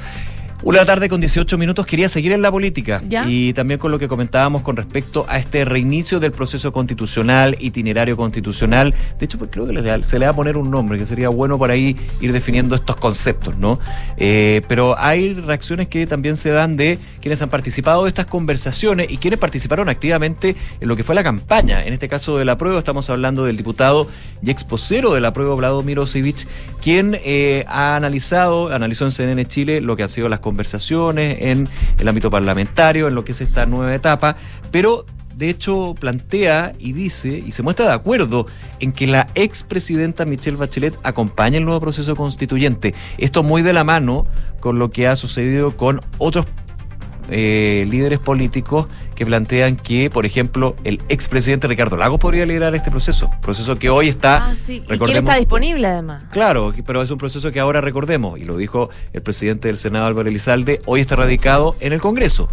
Una tarde con 18 minutos. Quería seguir en la política y también con lo que comentábamos con respecto a este reinicio del proceso constitucional, itinerario constitucional. De hecho, pues, creo que se le va a poner un nombre que sería bueno para ahí ir definiendo estos conceptos, ¿no? Eh, pero hay reacciones que también se dan de quienes han participado de estas conversaciones y quienes participaron activamente en lo que fue la campaña. En este caso de la prueba, estamos hablando del diputado y exposero de la prueba, Vlado Mirosevich, quien eh, ha analizado, analizó en CNN Chile lo que han sido las conversaciones conversaciones en el ámbito parlamentario, en lo que es esta nueva etapa, pero de hecho plantea y dice y se muestra de acuerdo en que la expresidenta Michelle Bachelet acompañe el nuevo proceso constituyente. Esto muy de la mano con lo que ha sucedido con otros eh, líderes políticos que plantean que, por ejemplo, el expresidente Ricardo Lagos podría liderar este proceso. Proceso que hoy está. Ah, sí. Y que él está disponible, además. Claro, pero es un proceso que ahora recordemos, y lo dijo el presidente del Senado, Álvaro Elizalde, hoy está radicado en el Congreso.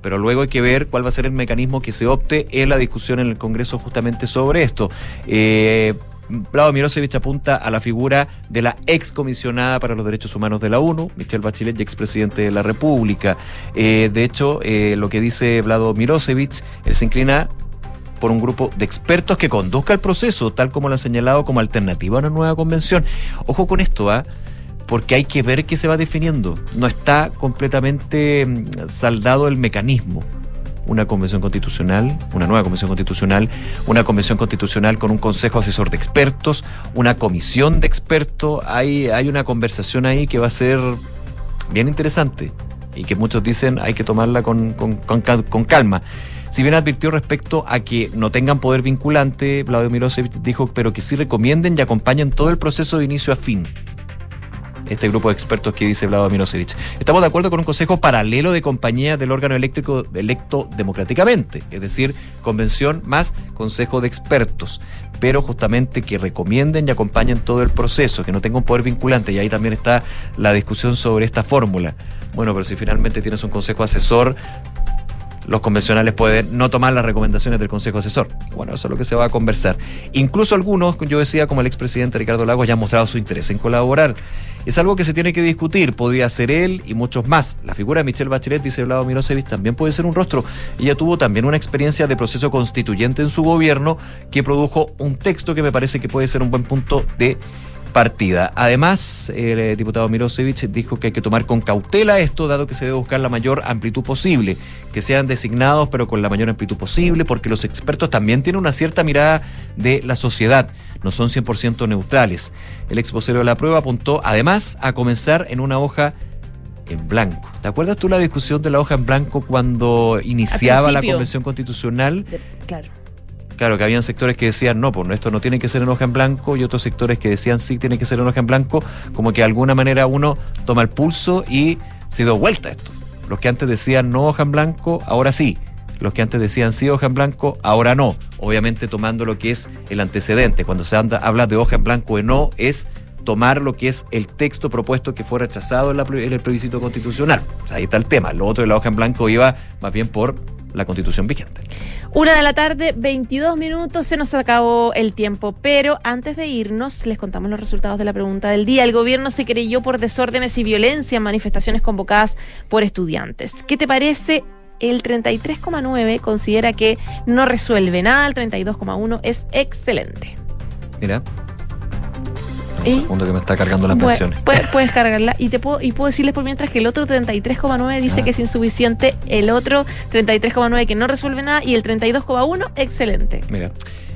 Pero luego hay que ver cuál va a ser el mecanismo que se opte en la discusión en el Congreso justamente sobre esto. Eh, Vlado Mirosevich apunta a la figura de la excomisionada para los derechos humanos de la ONU, Michelle Bachelet, y expresidente de la República. Eh, de hecho, eh, lo que dice Vlado Mirosevich, él se inclina por un grupo de expertos que conduzca el proceso, tal como lo han señalado como alternativa a una nueva convención. Ojo con esto, ¿ah? porque hay que ver qué se va definiendo. No está completamente mm, saldado el mecanismo una convención constitucional, una nueva convención constitucional, una convención constitucional con un consejo asesor de expertos, una comisión de expertos. Hay, hay una conversación ahí que va a ser bien interesante y que muchos dicen hay que tomarla con, con, con, calma. Si bien advirtió respecto a que no tengan poder vinculante, Vladimir Mirosevich dijo, pero que sí recomienden y acompañen todo el proceso de inicio a fin este grupo de expertos que dice Vlado Mirosevich. Estamos de acuerdo con un consejo paralelo de compañía del órgano eléctrico electo democráticamente, es decir, convención más consejo de expertos, pero justamente que recomienden y acompañen todo el proceso, que no tenga un poder vinculante, y ahí también está la discusión sobre esta fórmula. Bueno, pero si finalmente tienes un consejo asesor, los convencionales pueden no tomar las recomendaciones del Consejo Asesor. Bueno, eso es lo que se va a conversar. Incluso algunos, yo decía, como el expresidente Ricardo Lagos, ya han mostrado su interés en colaborar. Es algo que se tiene que discutir, podría ser él y muchos más. La figura de Michelle Bachelet, dice Vlado Mirosevich, también puede ser un rostro. Ella tuvo también una experiencia de proceso constituyente en su gobierno que produjo un texto que me parece que puede ser un buen punto de partida. Además, el eh, diputado Mirosevich dijo que hay que tomar con cautela esto, dado que se debe buscar la mayor amplitud posible, que sean designados, pero con la mayor amplitud posible, porque los expertos también tienen una cierta mirada de la sociedad, no son 100% neutrales. El ex de la prueba apuntó, además, a comenzar en una hoja en blanco. ¿Te acuerdas tú la discusión de la hoja en blanco cuando iniciaba la Convención Constitucional? claro Claro, que habían sectores que decían, no, pues esto no tiene que ser en hoja en blanco, y otros sectores que decían, sí, tiene que ser en hoja en blanco, como que de alguna manera uno toma el pulso y se dio vuelta esto. Los que antes decían no hoja en blanco, ahora sí. Los que antes decían sí hoja en blanco, ahora no. Obviamente tomando lo que es el antecedente. Cuando se anda, habla de hoja en blanco o no, es tomar lo que es el texto propuesto que fue rechazado en, el plebiscito constitucional. ahí está el tema. Lo otro de la hoja en blanco iba más bien por la constitución vigente. Una de la tarde, 22 minutos, se nos acabó el tiempo, pero antes de irnos les contamos los resultados de la pregunta del día. El gobierno se creyó por desórdenes y violencia en manifestaciones convocadas por estudiantes. ¿Qué te parece? El 33,9 considera que no resuelve nada, el 32,1 es excelente. Mira. Segundo que me está cargando las Bueno, pensiones. puedes, puedes cargarla y te puedo y puedo decirles por mientras que el otro 33,9 dice Ah. que es insuficiente, el otro 33,9 que no resuelve nada y el 32,1 excelente. Mira.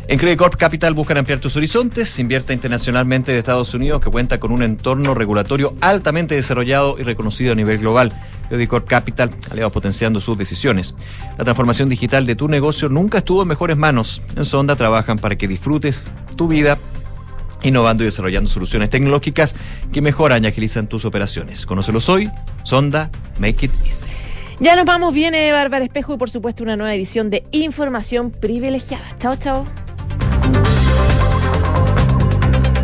En Credit Corp Capital buscan ampliar tus horizontes, invierte internacionalmente de Estados Unidos que cuenta con un entorno regulatorio altamente desarrollado y reconocido a nivel global. Credit Corp Capital, aliados potenciando sus decisiones. La transformación digital de tu negocio nunca estuvo en mejores manos. En Sonda trabajan para que disfrutes tu vida innovando y desarrollando soluciones tecnológicas que mejoran y agilizan tus operaciones. Conócelos hoy, Sonda, Make It Easy. Ya nos vamos, viene Bárbara Espejo y por supuesto una nueva edición de Información Privilegiada. Chao, chao.